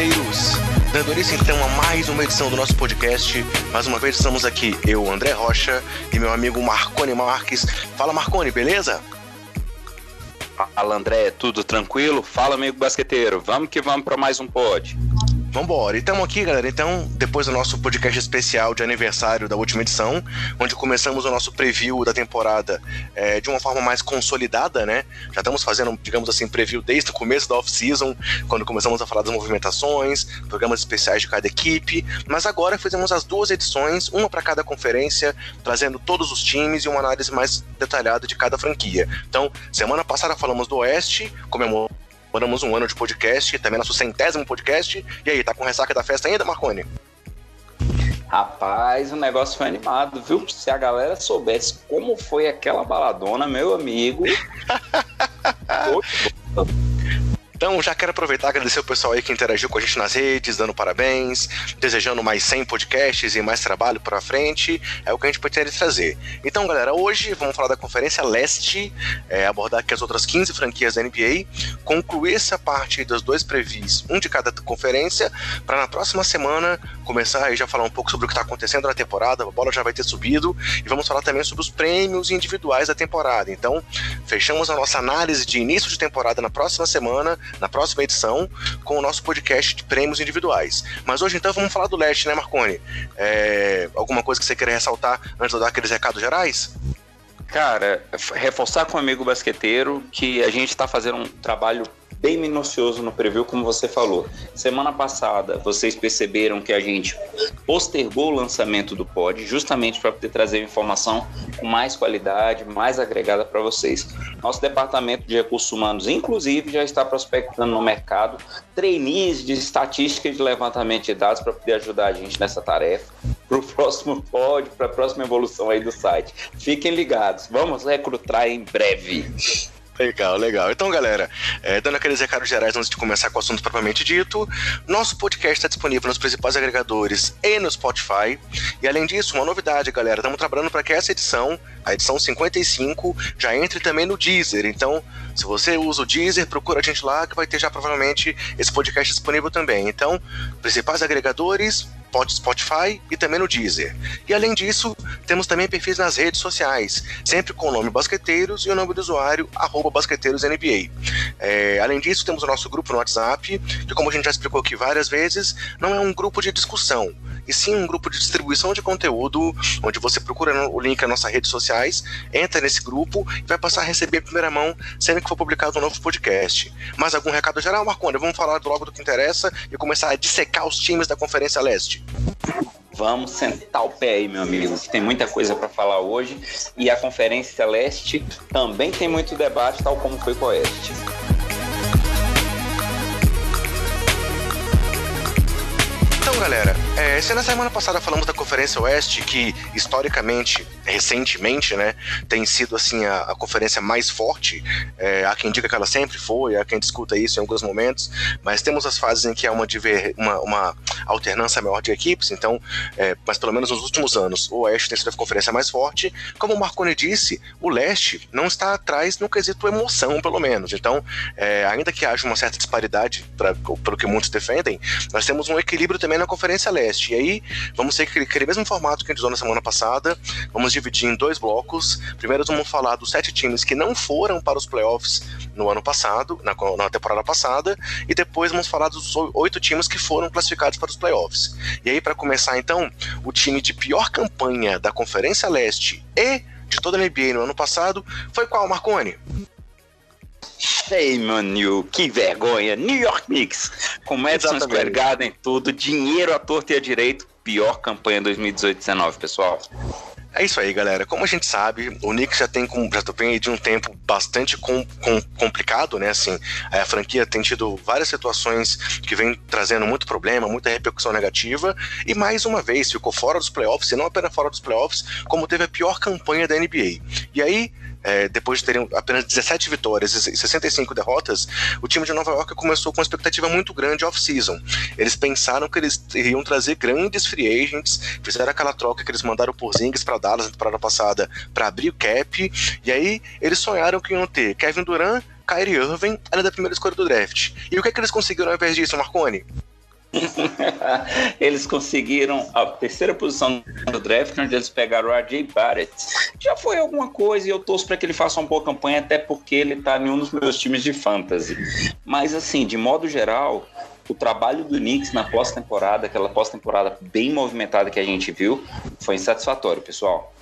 basqueteiros! Dando início então a mais uma edição do nosso podcast. Mais uma vez estamos aqui, eu, André Rocha, e meu amigo Marcone Marques. Fala Marcone, beleza? Fala André, tudo tranquilo? Fala amigo basqueteiro, vamos que vamos para mais um pod. Vambora. E estamos aqui, galera. Então, depois do nosso podcast especial de aniversário da última edição, onde começamos o nosso preview da temporada é, de uma forma mais consolidada, né? Já estamos fazendo, digamos assim, preview desde o começo da off-season, quando começamos a falar das movimentações, programas especiais de cada equipe. Mas agora fizemos as duas edições, uma para cada conferência, trazendo todos os times e uma análise mais detalhada de cada franquia. Então, semana passada falamos do Oeste, comemoramos Moramos um ano de podcast, também nosso centésimo podcast. E aí, tá com ressaca da festa ainda, Marconi? Rapaz, o negócio foi animado, viu? Se a galera soubesse como foi aquela baladona, meu amigo. Então, já quero aproveitar e agradecer o pessoal aí que interagiu com a gente nas redes, dando parabéns, desejando mais 100 podcasts e mais trabalho para frente. É o que a gente pretende trazer. Então, galera, hoje vamos falar da Conferência Leste, é, abordar aqui as outras 15 franquias da NBA, concluir essa parte dos dois previs, um de cada conferência, para na próxima semana começar aí já falar um pouco sobre o que está acontecendo na temporada. A bola já vai ter subido e vamos falar também sobre os prêmios individuais da temporada. Então, fechamos a nossa análise de início de temporada na próxima semana na próxima edição com o nosso podcast de prêmios individuais. Mas hoje então vamos falar do leste, né, Marconi? É, alguma coisa que você queria ressaltar antes de eu dar aqueles recados gerais? Cara, reforçar com o amigo basqueteiro que a gente está fazendo um trabalho bem minucioso no preview, como você falou. Semana passada, vocês perceberam que a gente postergou o lançamento do pod, justamente para poder trazer informação com mais qualidade, mais agregada para vocês. Nosso departamento de recursos humanos, inclusive, já está prospectando no mercado trainees de estatística e de levantamento de dados para poder ajudar a gente nessa tarefa para o próximo pod, para a próxima evolução aí do site. Fiquem ligados, vamos recrutar em breve. Legal, legal. Então, galera, é, dando aqueles recados gerais antes de começar com o assunto propriamente dito, nosso podcast está disponível nos principais agregadores e no Spotify. E além disso, uma novidade, galera, estamos trabalhando para que essa edição, a edição 55, já entre também no Deezer. Então, se você usa o Deezer, procura a gente lá que vai ter já provavelmente esse podcast disponível também. Então, principais agregadores, Spotify e também no Deezer. E além disso, temos também perfis nas redes sociais, sempre com o nome Basqueteiros e o nome do usuário, arroba BasqueteirosNBA. É, além disso, temos o nosso grupo no WhatsApp, que como a gente já explicou aqui várias vezes, não é um grupo de discussão, e sim um grupo de distribuição de conteúdo, onde você procura o link nas nossas redes sociais, entra nesse grupo e vai passar a receber em primeira mão sempre que for publicado um novo podcast. Mais algum recado geral, Marconi? Vamos falar logo do que interessa e começar a dissecar os times da Conferência Leste. Vamos sentar o pé aí, meu amigo, que tem muita coisa para falar hoje. E a Conferência Leste também tem muito debate, tal como foi com o Oeste. Então, galera, é, se na semana passada falamos da Conferência Oeste, que historicamente, recentemente, né, tem sido assim a, a conferência mais forte, é, há quem diga que ela sempre foi, há quem discuta isso em alguns momentos, mas temos as fases em que há uma, diver, uma, uma alternância maior de equipes, então, é, mas pelo menos nos últimos anos, o Oeste tem sido a conferência mais forte. Como o Marconi disse, o Leste não está atrás no quesito emoção, pelo menos. Então, é, ainda que haja uma certa disparidade, pra, pelo que muitos defendem, nós temos um equilíbrio também na Conferência Leste. E aí, vamos ter aquele, mesmo formato que a gente usou na semana passada, vamos dividir em dois blocos. Primeiro, vamos falar dos sete times que não foram para os playoffs no ano passado, na, na temporada passada, e depois vamos falar dos oito times que foram classificados para os playoffs. E aí, para começar, então, o time de pior campanha da Conferência Leste e de toda a NBA no ano passado foi qual, Marconi? On you, que vergonha. New York Knicks, com Madison Square Garden, tudo, dinheiro à torta e à direito, pior campanha 2018-19, pessoal. É isso aí, galera. Como a gente sabe, o Knicks já tem, já vem de um tempo bastante com, com, complicado, né? Assim, a franquia tem tido várias situações que vem trazendo muito problema, muita repercussão negativa, e mais uma vez ficou fora dos playoffs, e não apenas fora dos playoffs, como teve a pior campanha da NBA. E aí, é, depois de terem apenas 17 vitórias e 65 derrotas, o time de Nova York começou com uma expectativa muito grande off-season. Eles pensaram que eles iriam trazer grandes free agents, fizeram aquela troca que eles mandaram por Zings para Dallas na temporada passada para abrir o cap, e aí eles sonharam que iam ter Kevin Durant, Kyrie Irving, além da primeira escolha do draft. E o que, é que eles conseguiram ao invés disso, Marconi? eles conseguiram a terceira posição do draft, onde eles pegaram o RJ Barrett. Já foi alguma coisa e eu torço para que ele faça uma boa campanha, até porque ele está em um dos meus times de fantasy. Mas, assim, de modo geral, o trabalho do Knicks na pós-temporada, aquela pós-temporada bem movimentada que a gente viu, foi insatisfatório, pessoal.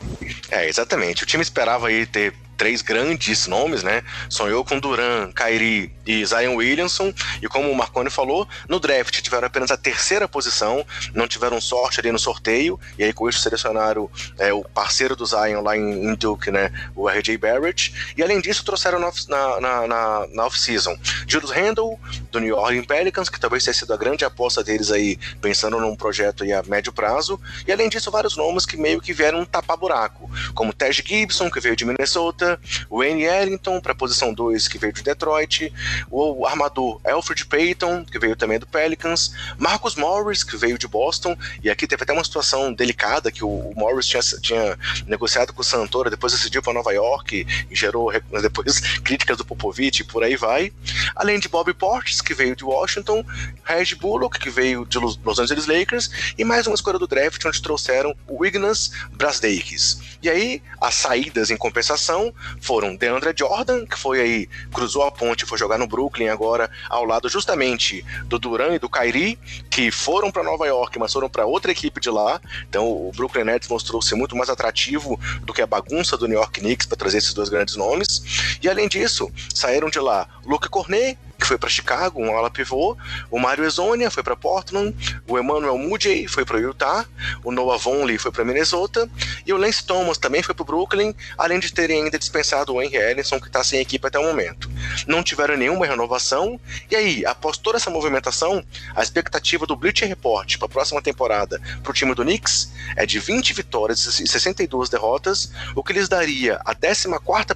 É, exatamente. O time esperava aí ter três grandes nomes, né? Sonhou com Duran, Kyrie e Zion Williamson. E como o Marconi falou, no draft tiveram apenas a terceira posição, não tiveram sorte ali no sorteio. E aí com isso selecionaram é, o parceiro do Zion lá em, em, Duke, né? O RJ Barrett. E além disso, trouxeram na, na, na, na off-season Julius Randle, do New Orleans Pelicans, que talvez tenha sido a grande aposta deles aí, pensando num projeto aí a médio prazo. E além disso, vários nomes que meio que vieram tapar buraco, como Tej Gibson, que veio de Minnesota, o Wayne Ellington para a posição 2, que veio de Detroit, o armador Alfred Payton, que veio também do Pelicans, Marcus Morris, que veio de Boston, e aqui teve até uma situação delicada que o Morris tinha, tinha negociado com o Santora, depois decidiu para Nova York e gerou depois críticas do Popovich e por aí vai. Além de Bob Portis, que veio de Washington, Reg Bullock, que veio de Los Angeles Lakers, e mais uma escolha do draft onde trouxeram o Ignas Brasdeikis. E aí, as saídas em compensação foram DeAndre Jordan, que foi aí, cruzou a ponte e foi jogar no Brooklyn agora, ao lado justamente do Duran e do Kyrie, que foram para Nova York, mas foram para outra equipe de lá. Então o Brooklyn Nets mostrou ser muito mais atrativo do que a bagunça do New York Knicks para trazer esses dois grandes nomes. E além disso, saíram de lá Luke Cornet, que foi para Chicago, um ala pivô. O Mario Ezonia foi para Portland. O Emmanuel Moody foi para Utah. O Noah Vonley foi para Minnesota. E o Lance Thomas também foi para Brooklyn, além de terem ainda dispensado o Henry Ellison, que está sem equipe até o momento. Não tiveram nenhuma renovação. E aí, após toda essa movimentação, a expectativa do Bleacher Report para a próxima temporada para o time do Knicks é de 20 vitórias e 62 derrotas, o que lhes daria a 14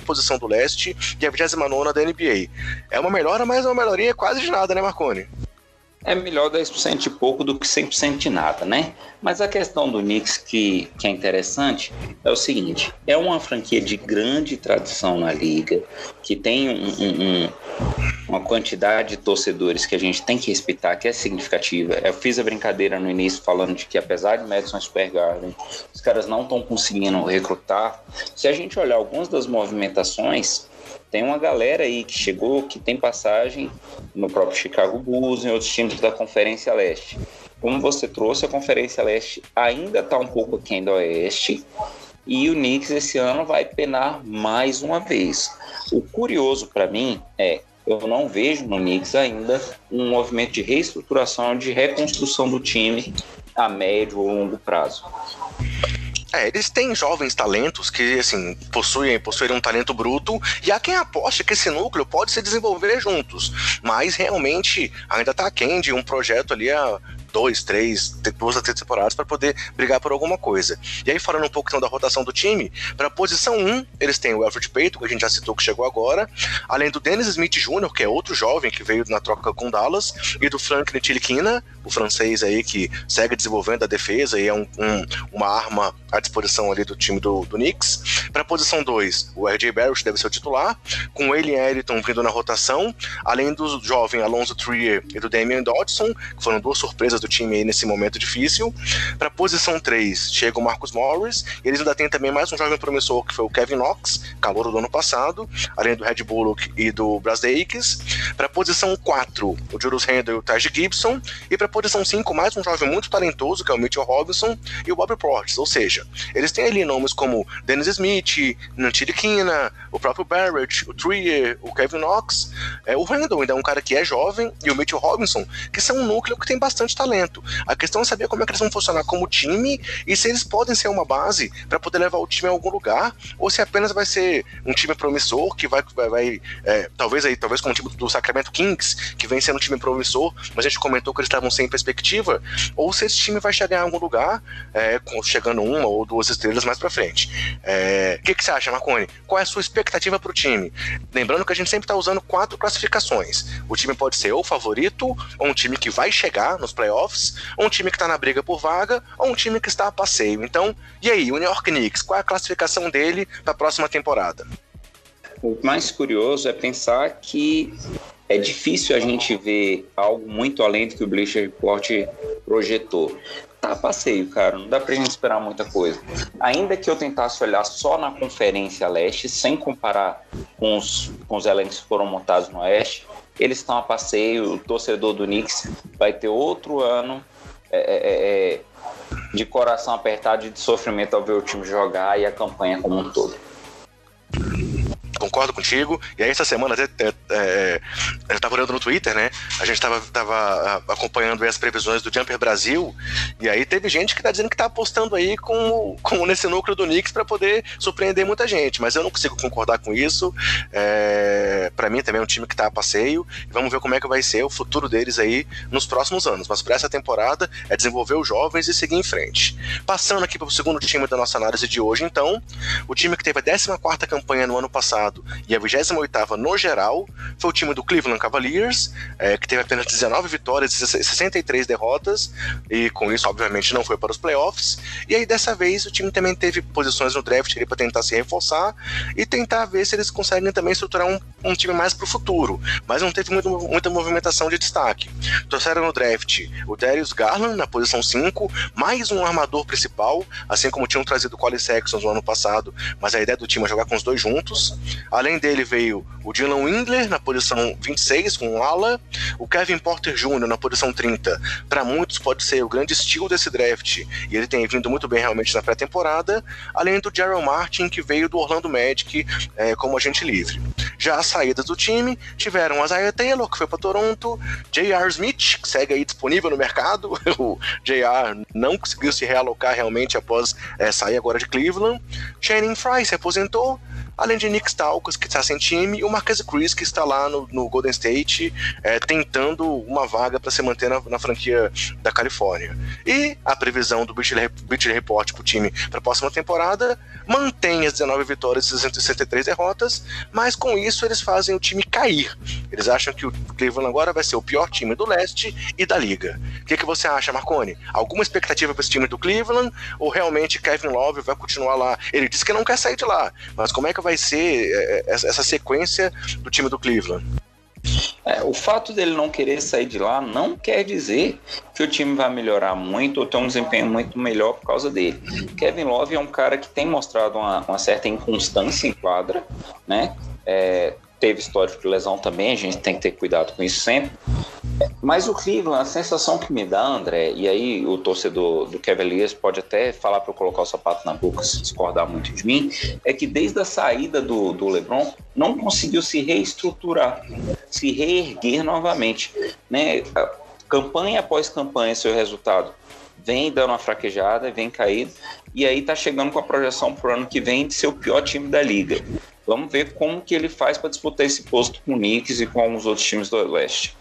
posição do leste e a 29 da NBA. É uma melhora, mas é uma melhoria quase de nada, né, Marconi? É melhor 10% de pouco do que 100% de nada, né? Mas a questão do Knicks que, que é interessante é o seguinte: é uma franquia de grande tradição na liga, que tem um, um, um, uma quantidade de torcedores que a gente tem que respeitar, que é significativa. Eu fiz a brincadeira no início falando de que, apesar de Madison Square Garden, os caras não estão conseguindo recrutar. Se a gente olhar algumas das movimentações, tem uma galera aí que chegou, que tem passagem no próprio Chicago Bulls, em outros times da Conferência Leste. Como você trouxe, a Conferência Leste ainda está um pouco aquém do Oeste, e o Knicks esse ano vai penar mais uma vez. O curioso para mim é, eu não vejo no Knicks ainda um movimento de reestruturação, de reconstrução do time a médio ou longo prazo. É, eles têm jovens talentos que, assim, possuem, possuem um talento bruto, e há quem aposte que esse núcleo pode se desenvolver juntos. Mas realmente ainda tá aquém de um projeto ali a dois, três, duas a três temporadas para poder brigar por alguma coisa. E aí, falando um pouco então da rotação do time, para a posição 1, eles têm o Alfred Payton, que a gente já citou que chegou agora, além do Dennis Smith Jr., que é outro jovem que veio na troca com Dallas, e do Frank Ntilikina, o francês aí que segue desenvolvendo a defesa e é um, um, uma arma à disposição ali do time do, do Knicks. Para a posição 2, o RJ Barrett deve ser o titular, com o Alien Eriton vindo na rotação, além do jovem Alonso Trier e do Damian Dodson, que foram duas surpresas do time aí nesse momento difícil. Para a posição 3, chega o Marcus Morris, e eles ainda têm também mais um jovem promissor, que foi o Kevin Knox, calor do ano passado, além do Red Bullock e do Brasdeikis. Para a posição 4, o Julius Randle e o Taj Gibson. E para posição 5, mais um jovem muito talentoso, que é o Mitchell Robinson e o Bobby Portis. Ou seja, eles têm ali nomes como Dennis Smith, Nantiri Kina, o próprio Barrett, o Trier, o Kevin Knox, é, o Randall ainda é um cara que é jovem, e o Mitchell Robinson, que são um núcleo que tem bastante talento. A questão é saber como é que eles vão funcionar como time e se eles podem ser uma base para poder levar o time a algum lugar, ou se apenas vai ser um time promissor que vai, vai, vai é, talvez aí, talvez como o time do Sacramento Kings, que vem sendo um time promissor, mas a gente comentou que eles estavam sem perspectiva, ou se esse time vai chegar em algum lugar, é, chegando uma ou duas estrelas mais para frente. É, o que, que você acha, Marconi? Qual é a sua expectativa para o time? Lembrando que a gente sempre está usando quatro classificações. O time pode ser ou favorito, ou um time que vai chegar nos playoffs playoffs, um time que está na briga por vaga ou um time que está a passeio. Então, e aí, o New York Knicks, qual é a classificação dele para a próxima temporada? O mais curioso é pensar que é difícil a gente ver algo muito além do que o Bleacher Report projetou. Tá passeio, cara, não dá pra gente esperar muita coisa. Ainda que eu tentasse olhar só na Conferência Leste, sem comparar com os, com os elencos que foram montados no Oeste, eles estão a passeio, o torcedor do Knicks vai ter outro ano é, é, é, é de coração apertado e de sofrimento ao ver o time jogar e a campanha como um todo concordo contigo. E aí, essa semana, até, é, é, eu tava olhando no Twitter, né? A gente tava, tava acompanhando as previsões do Jumper Brasil, e aí teve gente que tá dizendo que tá apostando aí com, com nesse núcleo do Knicks para poder surpreender muita gente, mas eu não consigo concordar com isso. É, para mim também é um time que tá a passeio, vamos ver como é que vai ser o futuro deles aí nos próximos anos. Mas para essa temporada é desenvolver os jovens e seguir em frente. Passando aqui para o segundo time da nossa análise de hoje, então, o time que teve a 14 quarta campanha no ano passado passado e a 28 no geral foi o time do Cleveland Cavaliers, é, que teve apenas 19 vitórias e 63 derrotas, e com isso, obviamente, não foi para os playoffs. E aí, dessa vez, o time também teve posições no draft para tentar se reforçar e tentar ver se eles conseguem também estruturar um, um time mais para o futuro, mas não teve muito, muita movimentação de destaque. Trouxeram no draft o Darius Garland na posição 5, mais um armador principal, assim como tinham trazido o Colin Sexton no ano passado, mas a ideia do time é jogar com os dois juntos. Além dele veio o Dylan Windler na posição 26 com o ala, o Kevin Porter Jr. na posição 30. Para muitos pode ser o grande estilo desse draft e ele tem vindo muito bem realmente na pré-temporada, além do Gerald Martin que veio do Orlando Magic é, como agente livre. Já as saídas do time tiveram a Isaiah Taylor que foi para Toronto, J.R. Smith que segue aí disponível no mercado, o J.R. não conseguiu se realocar realmente após é, sair agora de Cleveland, Channing Fry se aposentou além de Nick Stalkos, que está sem time, e o Marquez Cruz, que está lá no, no Golden State, é, tentando uma vaga para se manter na, na, franquia da Califórnia. E a previsão do Beach Report para o time para a próxima temporada mantém as 19 vitórias e 63 derrotas, mas com isso eles fazem o time cair. Eles acham que o Cleveland agora vai ser o pior time do leste e da liga. O que, que você acha, Marconi? Alguma expectativa para esse time do Cleveland? Ou realmente Kevin Love vai continuar lá? Ele disse que não quer sair de lá, mas como é que vai ser é, é, essa sequência do time do Cleveland? É, o fato dele não querer sair de lá não quer dizer que o time vai melhorar muito ou ter um desempenho muito melhor por causa dele. Kevin Love é um cara que tem mostrado uma, uma certa inconstância em quadra, né? É, teve histórico de lesão também, a gente tem que ter cuidado com isso sempre. Mas o Cleveland, a sensação que me dá, André, e aí o torcedor do Cavaliers pode até falar para eu colocar o sapato na boca se discordar muito de mim, é que desde a saída do, do LeBron não conseguiu se reestruturar, se reerguer novamente. Né? Campanha após campanha, seu resultado vem dando uma fraquejada, vem caído, e aí tá chegando com a projeção pro ano que vem de ser o pior time da liga. Vamos ver como que ele faz para disputar esse posto com o Knicks e com os outros times do Oeste.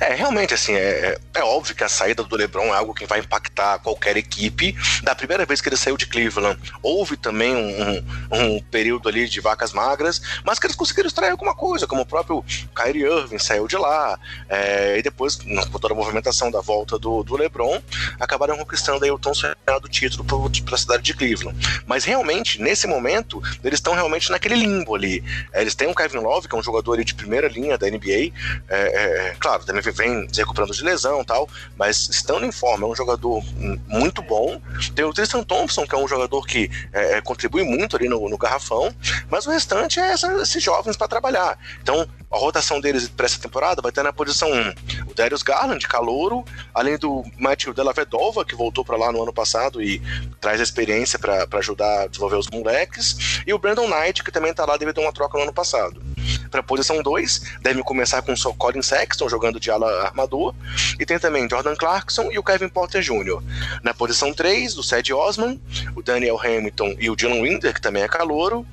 É, realmente, assim, é, é, é óbvio que a saída do LeBron é algo que vai impactar qualquer equipe. Da primeira vez que ele saiu de Cleveland, houve também um, um, período ali de vacas magras, mas que eles conseguiram extrair alguma coisa, como o próprio Kyrie Irving saiu de lá, é, e depois, com toda a movimentação da volta do, do LeBron, acabaram conquistando aí o tão sonhado título para a cidade de Cleveland. Mas realmente, nesse momento, eles estão realmente naquele limbo ali. É, eles têm o Kevin Love, que é um jogador ali de primeira linha da NBA, é, é, claro, também vem se recuperando de lesão tal, mas estando em forma, é um jogador muito bom. Tem o Tristan Thompson, que é um jogador que é, é contribui muito ali no, no, garrafão, mas o restante é essa, esses jovens para trabalhar. Então, a rotação deles para essa temporada vai ter na posição 1 o Darius Garland, calouro, além do Matthew Della Vedova, que voltou para lá no ano passado e traz a experiência para ajudar a desenvolver os moleques, e o Brandon Knight, que também está lá devido a uma troca no ano passado. Para posição 2, deve começar com o Colin Sexton jogando de ala armador, e tem também Jordan Clarkson e o Kevin Porter Jr. Na posição 3, o Ced Osman, o Daniel Hamilton e o Dylan Winder, que também é calouro.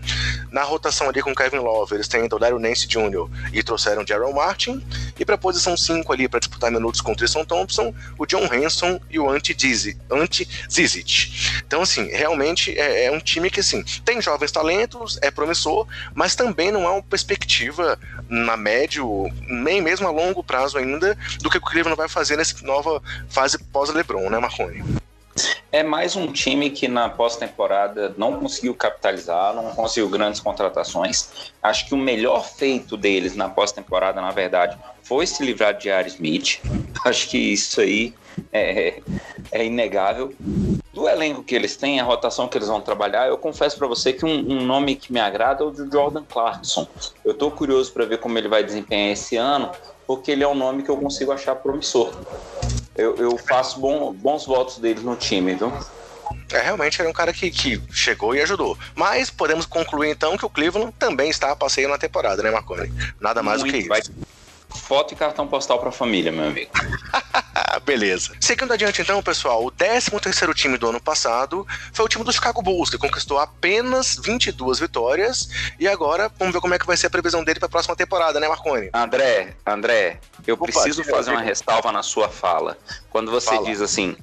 Na rotação ali com o Kevin Love, eles têm o Daryl Nance Jr. e trouxeram Gerald Martin. E para posição 5 ali, para disputar minutos com o Tristan Thompson, o John Hanson e o Anti Zizic. Então, assim, realmente é, é, um time que, assim, tem jovens talentos, é promissor, mas também não há uma perspectiva na médio, nem mesmo a longo prazo ainda, do que o Cleveland vai fazer nessa nova fase pós-LeBron, né, Marrone? é mais um time que na pós-temporada não conseguiu capitalizar, não conseguiu grandes contratações. Acho que o melhor feito deles na pós-temporada, na verdade, foi se livrar de Ari Smith. Acho que isso aí é, é inegável. Do elenco que eles têm, a rotação que eles vão trabalhar, eu confesso para você que um, um, nome que me agrada é o de Jordan Clarkson. Eu estou curioso para ver como ele vai desempenhar esse ano, porque ele é um nome que eu consigo achar promissor eu, eu faço bom, bons votos dele no time, viu? É, realmente era um cara que, que chegou e ajudou. Mas podemos concluir então que o Cleveland também está a passeio na temporada, né, Marconi? Nada mais Muito, do que isso. Vai Foto e cartão postal para a família, meu amigo. Beleza. Seguindo adiante, então, pessoal, o 13 time do ano passado foi o time do Chicago Bulls, que conquistou apenas 22 vitórias. E agora, vamos ver como é que vai ser a previsão dele para a próxima temporada, né, Marconi? André, André, eu Opa, preciso fazer uma ressalva na sua fala. Quando você fala. diz assim,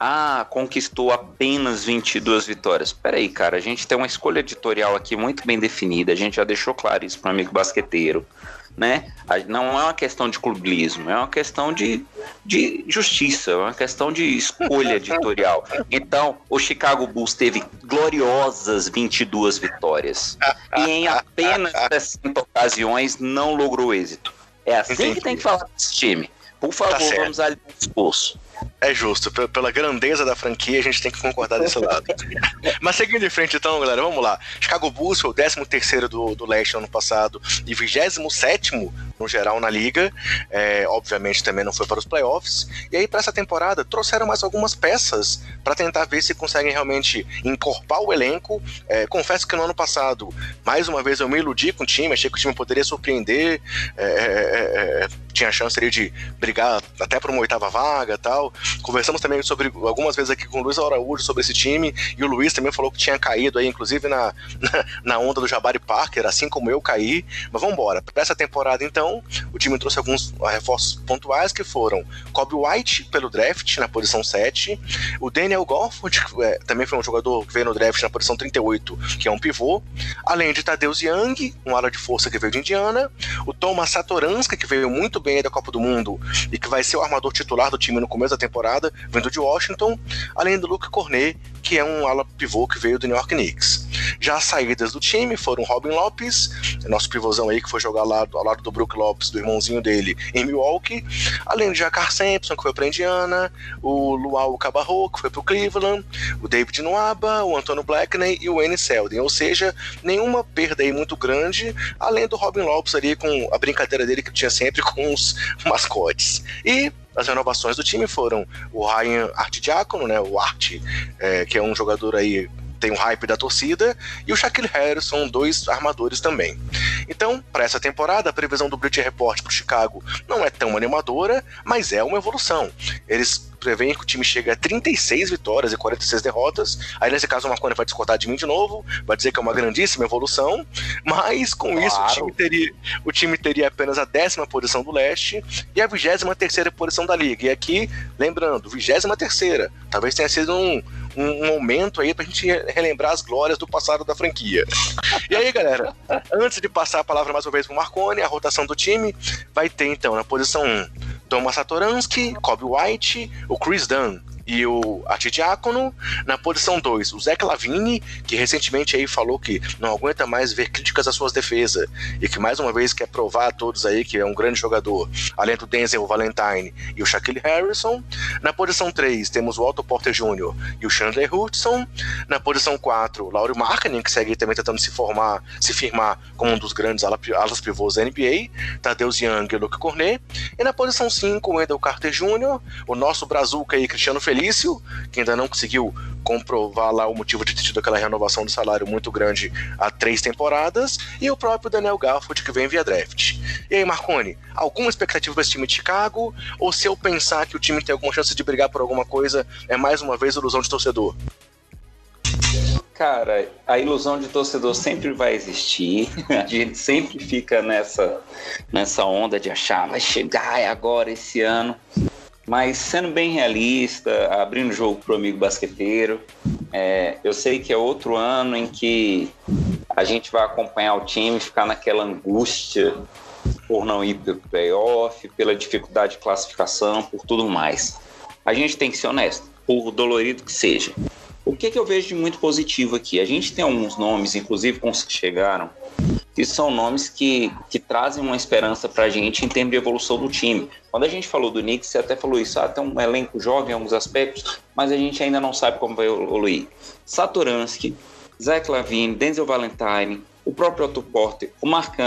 ah, conquistou apenas 22 vitórias. Peraí, cara, a gente tem uma escolha editorial aqui muito bem definida, a gente já deixou claro isso para o amigo basqueteiro né? Não é uma questão de clubismo, é uma questão de, de justiça, é uma questão de escolha editorial. Então, o Chicago Bulls teve gloriosas 22 vitórias e em apenas 60 ocasiões não logrou êxito. É assim Entendi. que tem que falar desse time. Por favor, tá vamos ali no esforço. É justo, pela grandeza da franquia, a gente tem que concordar desse lado. Mas seguindo em frente, então, galera, vamos lá. Chicago Bulls foi o 13 do, do leste no ano passado e 27 no geral na liga. É, obviamente também não foi para os playoffs. E aí, para essa temporada, trouxeram mais algumas peças para tentar ver se conseguem realmente encorpar o elenco. É, confesso que no ano passado, mais uma vez, eu me iludi com o time, achei que o time poderia surpreender. É, é, é tinha chance ali de brigar até por uma oitava vaga tal. Conversamos também sobre algumas vezes aqui com o Luiz Araújo sobre esse time, e o Luiz também falou que tinha caído aí, inclusive na, na, onda do Jabari Parker, assim como eu caí. Mas vamos embora. Para essa temporada, então, o time trouxe alguns reforços pontuais que foram Kobe White pelo draft, na posição 7, o Daniel Gofford, que é, também foi um jogador que veio no draft na posição 38, que é um pivô, além de Tadeusz Young, um ala de força que veio de Indiana, o Thomas Satoranska, que veio muito bem da Copa do Mundo e que vai ser o armador titular do time no começo da temporada, vindo de Washington, além do Luke Cornet, que é um ala pivô que veio do New York Knicks. Já as saídas do time foram Robin Lopes, nosso pivôzão aí que foi jogar lá ao lado do Brook Lopes, do irmãozinho dele, em Milwaukee, além de Jacar Sampson, que foi para Indiana, o Luau Cabarro, que foi para o Cleveland, o David Nuaba, o Antônio Blackney e o Wayne Selden, ou seja, nenhuma perda aí muito grande, além do Robin Lopes ali com a brincadeira dele que tinha sempre com os mascotes. E as renovações do time foram o Ryan Artidiácono, né, o Art, é, que é um jogador aí tem um hype da torcida, e o Shaquille Harrison, dois armadores também. Então, para essa temporada, a previsão do British Report para o Chicago não é tão animadora, mas é uma evolução. Eles prevêem que o time chega a 36 vitórias e 46 derrotas. Aí, nesse caso, o Marconi vai discordar de mim de novo, vai dizer que é uma grandíssima evolução, mas com claro. isso o time, teria, o time teria apenas a décima posição do leste e a vigésima terceira posição da liga. E aqui, lembrando, vigésima terceira, talvez tenha sido um, um, momento aí pra gente relembrar as glórias do passado da franquia. E aí, galera, antes de passar a palavra mais uma vez pro Marconi, a rotação do time vai ter então na posição 1 Thomas Satoransky, Kobe White, o Chris Dunn, e o Artidiácono. Na posição 2, o Zé Clavini, que recentemente aí falou que não aguenta mais ver críticas às suas defesas e que mais uma vez quer provar a todos aí que é um grande jogador, além do Denzel Valentine e o Shaquille Harrison. Na posição 3, temos o Otto Porter Jr. e o Chandler Hudson. Na posição 4, o Laurie Markkinen, que segue também tentando se formar, se firmar como um dos grandes alas pivôs da NBA. Tadeusz Young e Luke Cornet. E na posição 5, o Wendell Carter Jr., o nosso brazuca aí, Cristiano Felipe Que ainda não conseguiu comprovar lá o motivo de ter tido aquela renovação do salário muito grande há três temporadas, e o próprio Daniel Garfield, que vem via draft. E aí, Marconi, alguma expectativa para esse time de Chicago? Ou se eu pensar que o time tem alguma chance de brigar por alguma coisa, é mais uma vez ilusão de torcedor? Cara, a ilusão de torcedor sempre vai existir. A gente sempre fica nessa, nessa onda de achar vai chegar é agora esse ano. Mas sendo bem realista, abrindo jogo para o amigo basqueteiro, é, eu sei que é outro ano em que a gente vai acompanhar o time, ficar naquela angústia por não ir para o playoff, pela dificuldade de classificação, por tudo mais. A gente tem que ser honesto. por dolorido que seja. O que, que eu vejo de muito positivo aqui? A gente tem alguns nomes, inclusive com os que chegaram, que são nomes que, que trazem uma esperança para a gente em termos de evolução do time. Quando a gente falou do Knicks, você até falou isso, ah, tem um elenco jovem em alguns aspectos, mas a gente ainda não sabe como vai evoluir. Satoransky, Zach Lavine, Denzel Valentine, o próprio Otto Porter, o Mark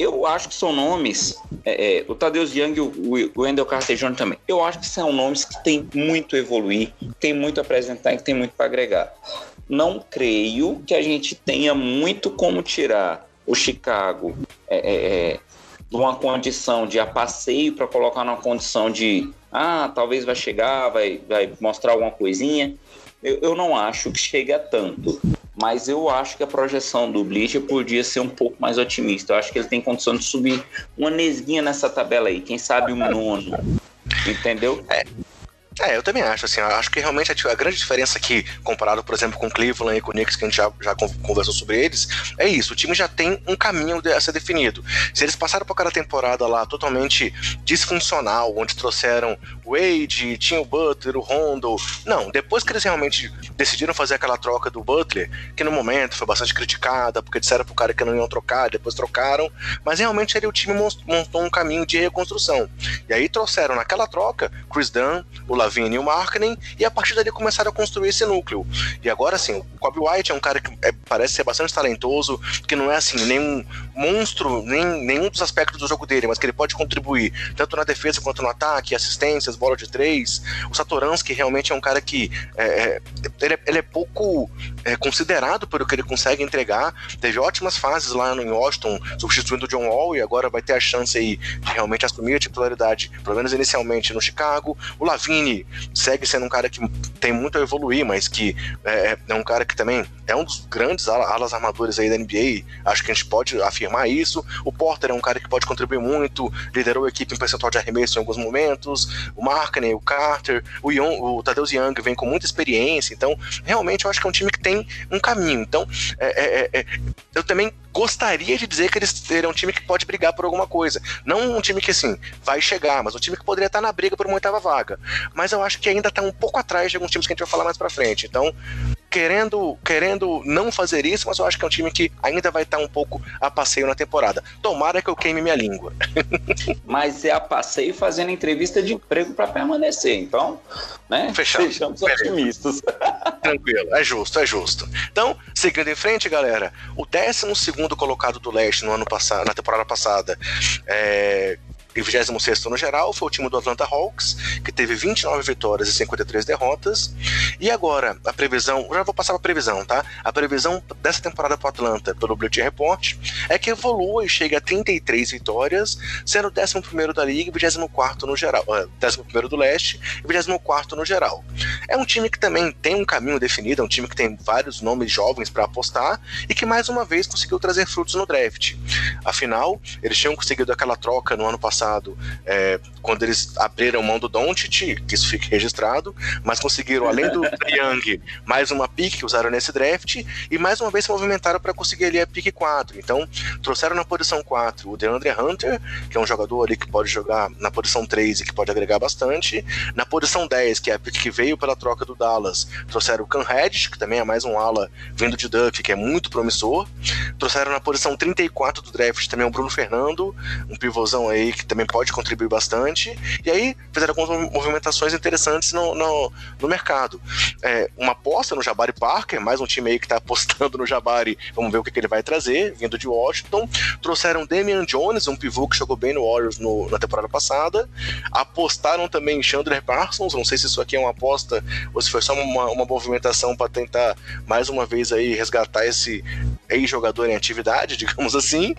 eu acho que são nomes, é, é, o Tadeusz Young e o, o Wendell Carter Jr. também. Eu acho que são nomes que têm muito a evoluir, tem muito a apresentar e que tem muito para agregar. Não creio que a gente tenha muito como tirar o Chicago é, é, é de uma condição de a passeio para colocar numa condição de ah, talvez vai chegar, vai, vai mostrar alguma coisinha. Eu, eu não acho que chegue a tanto mas eu acho que a projeção do Bleacher podia ser um pouco mais otimista. Eu acho que ele tem condição de subir uma nesguinha nessa tabela aí, quem sabe um nono. Entendeu? É. É, eu também acho, assim, acho que realmente a, a, grande diferença aqui, comparado, por exemplo, com Cleveland e com o Knicks, que a gente já, já conversou sobre eles, é isso, o time já tem um caminho a ser definido. Se eles passaram por aquela temporada lá totalmente disfuncional, onde trouxeram o Wade, tinha o Butler, o Rondo, não, depois que eles realmente decidiram fazer aquela troca do Butler, que no momento foi bastante criticada, porque disseram pro cara que não iam trocar, depois trocaram, mas realmente ali o time montou um caminho de reconstrução. E aí trouxeram naquela troca Chris Dunn, o Lavine e o Markkinen, e a partir dali começaram a construir esse núcleo. E agora, assim, o Kobe White é um cara que é, parece ser bastante talentoso, que não é, assim, nenhum monstro, nem nenhum dos aspectos do jogo dele, mas que ele pode contribuir tanto na defesa quanto no ataque, assistências, bola de três. O Satoransky realmente é um cara que é, é ele, é, ele, é, pouco é, considerado pelo que ele consegue entregar. Teve ótimas fases lá no Washington, substituindo o John Wall, e agora vai ter a chance aí de realmente assumir a titularidade, pelo menos inicialmente no Chicago. O Segue sendo um cara que tem muito a evoluir, mas que é, é um cara que também é um dos grandes alas armadores aí da NBA. Acho que a gente pode afirmar isso. O Porter é um cara que pode contribuir muito, liderou a equipe em percentual de arremesso em alguns momentos. O Markkinen, o Carter, o, Young, o Tadeusz Young vem com muita experiência. Então, realmente, eu acho que é um time que tem um caminho. Então, é, é, é, eu também gostaria de dizer que eles teriam um time que pode brigar por alguma coisa. Não um time que, assim, vai chegar, mas um time que poderia estar na briga por uma oitava vaga. Mas eu acho que ainda está um pouco atrás de alguns times que a gente vai falar mais pra frente. Então, querendo, querendo não fazer isso, mas eu acho que é um time que ainda vai estar um pouco a passeio na temporada. Tomara que eu queime minha língua. mas é a passeio fazendo entrevista de emprego para permanecer, então, né? Fechado. Sejamos otimistas. Tranquilo, é justo, é justo. Então, seguindo em frente, galera, o 12 segundo colocado do leste no ano passado, na temporada passada, é, e 26 no geral foi o time do Atlanta Hawks, que teve 29 vitórias e 53 derrotas. E agora, a previsão, já vou passar para a previsão, tá? A previsão dessa temporada para o Atlanta, pelo Bleacher Report, é que evolua e chegue a 33 vitórias, sendo o 11 da liga e 24 no geral, 11 ah, do leste e 24 no geral. É um time que também tem um caminho definido, é um time que tem vários nomes jovens para apostar e que mais uma vez conseguiu trazer frutos no draft. Afinal, eles tinham conseguido aquela troca no ano passado passado, é, quando eles abriram mão do Doncic, que isso fique registrado, mas conseguiram, além do Young, mais uma pick que usaram nesse draft, e mais uma vez se movimentaram para conseguir ali a pick 4. Então, trouxeram na posição 4 o DeAndre Hunter, que é um jogador ali que pode jogar na posição 3 e que pode agregar bastante. Na posição 10, que é a pick que veio pela troca do Dallas, trouxeram o Cam Reddish, que também é mais um ala vindo de Duck, que é muito promissor. Trouxeram na posição 34 do draft também o Bruno Fernando, um pivôzão aí que também pode contribuir bastante. E aí fizeram algumas movimentações interessantes no, no, no mercado. É, uma aposta no Jabari Parker, mais um time aí que está apostando no Jabari, vamos ver o que, que, ele vai trazer, vindo de Washington. Trouxeram Damian Jones, um pivô que jogou bem no Warriors no, na temporada passada. Apostaram também em Chandler Parsons, não sei se isso aqui é uma aposta ou se foi só uma, uma movimentação para tentar mais uma vez aí resgatar esse ex-jogador em atividade, digamos assim.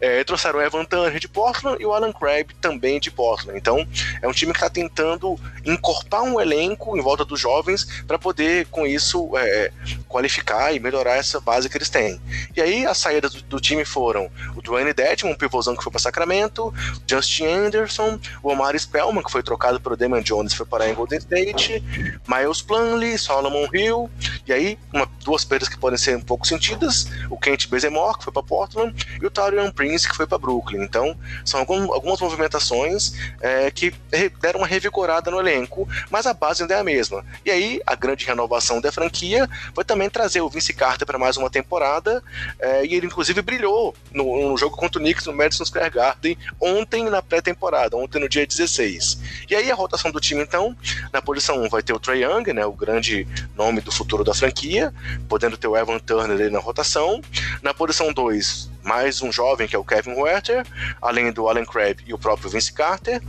É, trouxeram o Evan Turner de Portland e o Alan Craig também de Portland. Então, é um time que está tentando encorpar um elenco em volta dos jovens para poder, com isso, é, qualificar e melhorar essa base que eles têm. E aí, as saídas do, do time foram o Dwayne Dedmon, um pivôzão que foi para Sacramento, Justin Anderson, o Omar Spellman, que foi trocado pelo Damon Jones foi para Golden State, Miles Plumlee, Solomon Hill, e aí, uma duas perdas que podem ser um pouco sentidas, o Kent Bazemore, que foi para Portland, e o Tarion Prince, que foi para Brooklyn. Então, são algum, algumas movimentações é, que deram uma revigorada no elenco, mas a base ainda é a mesma. E aí, a grande renovação da franquia foi também trazer o Vince Carter para mais uma temporada, é, e ele inclusive brilhou no, no, jogo contra o Knicks no Madison Square Garden ontem na pré-temporada, ontem no dia 16. E aí a rotação do time, então, na posição 1 vai ter o Trae Young, né, o grande nome do futuro da franquia, podendo ter o Evan Turner ali na rotação. Na posição 2, mais um jovem que é o Kevin Werther, além do Alan Crabb e o próprio Vince Carter.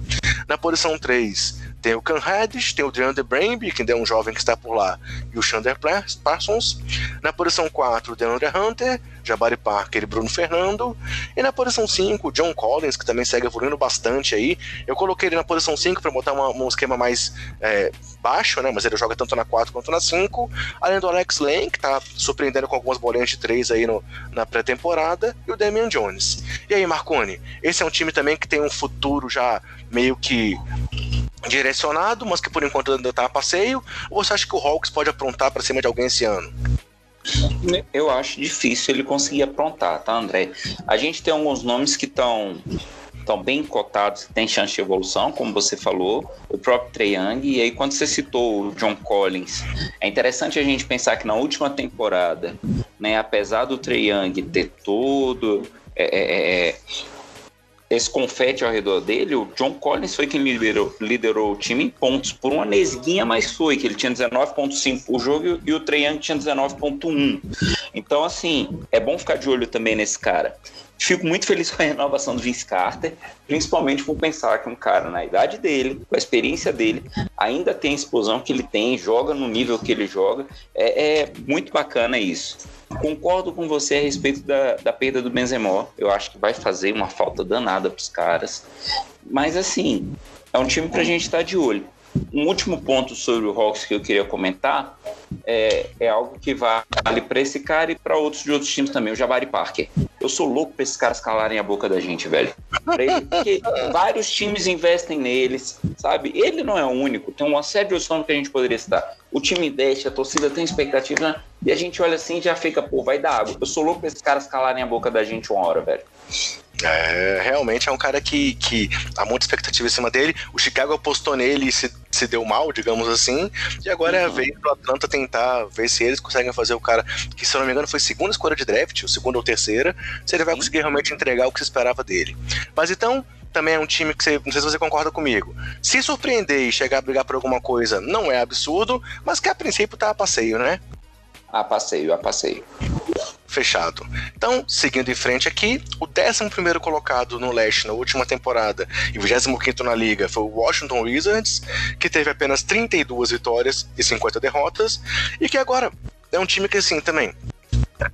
Na posição 3, tem o Can Reddish, tem o DeAndre Bramby, que é um jovem que está por lá, e o Chandler Parsons. Na posição 4, o DeAndre Hunter, Jabari Parker e Bruno Fernando. E na posição 5, John Collins, que também segue evoluindo bastante aí. Eu coloquei ele na posição 5 para botar uma, um esquema mais é, baixo, né? Mas ele joga tanto na 4 quanto na 5. Além do Alex Lane, que tá surpreendendo com algumas bolinhas de 3 aí no, na pré-temporada. E o Damian Jones. E aí, Marconi? Esse é um time também que tem um futuro já meio que direcionado, mas que por enquanto ainda tá a passeio? Ou você acha que o Hawks pode aprontar para cima de alguém esse ano? Eu acho difícil ele conseguir aprontar, tá, André? A gente tem alguns nomes que estão estão bem cotados, que tem chance de evolução, como você falou, o próprio Trey Young, e aí quando você citou o John Collins, é interessante a gente pensar que na última temporada, né, apesar do Trey Young ter todo é, é, é esse confete ao redor dele, o John Collins foi quem liderou, liderou o time em pontos, por uma nesguinha, mas foi, que ele tinha 19,5 por jogo e o Trey Young tinha 19,1. Então, assim, é bom ficar de olho também nesse cara. Fico muito feliz com a renovação do Vince Carter, principalmente por pensar que um cara na idade dele, com a experiência dele, ainda tem a explosão que ele tem, joga no nível que ele joga. É, é muito bacana isso. Concordo com você a respeito da, da perda do Benzema. Eu acho que vai fazer uma falta danada para os caras. Mas assim, é um time para a gente estar tá de olho. Um último ponto sobre o Hawks que eu queria comentar é, é algo que vale para esse cara e para outros de outros times também, o Jabari Parker. Eu sou louco para esses caras calarem a boca da gente, velho. Ele, porque vários times investem neles, sabe? Ele não é o único, tem uma série de outros nomes que a gente poderia citar. O time investe, a torcida tem expectativa, e a gente olha assim e já fica, pô, vai dar água. Eu sou louco para esses caras calarem a boca da gente uma hora, velho. É, realmente é um cara que, que há muita expectativa em cima dele. O Chicago apostou nele e se, se deu mal, digamos assim. E agora uhum. veio pro Atlanta tentar ver se eles conseguem fazer o cara, que se eu não me engano foi segunda escolha de draft, ou segunda ou terceira, se ele vai Sim. conseguir realmente entregar o que se esperava dele. Mas então, também é um time que você, não sei se você concorda comigo. Se surpreender e chegar a brigar por alguma coisa, não é absurdo, mas que a princípio tá a passeio, né? A passeio, a passeio fechado. Então, seguindo em frente aqui, o 11 colocado no leste na última temporada e o 25 na liga foi o Washington Wizards, que teve apenas 32 vitórias e 50 derrotas, e que agora é um time que, assim, também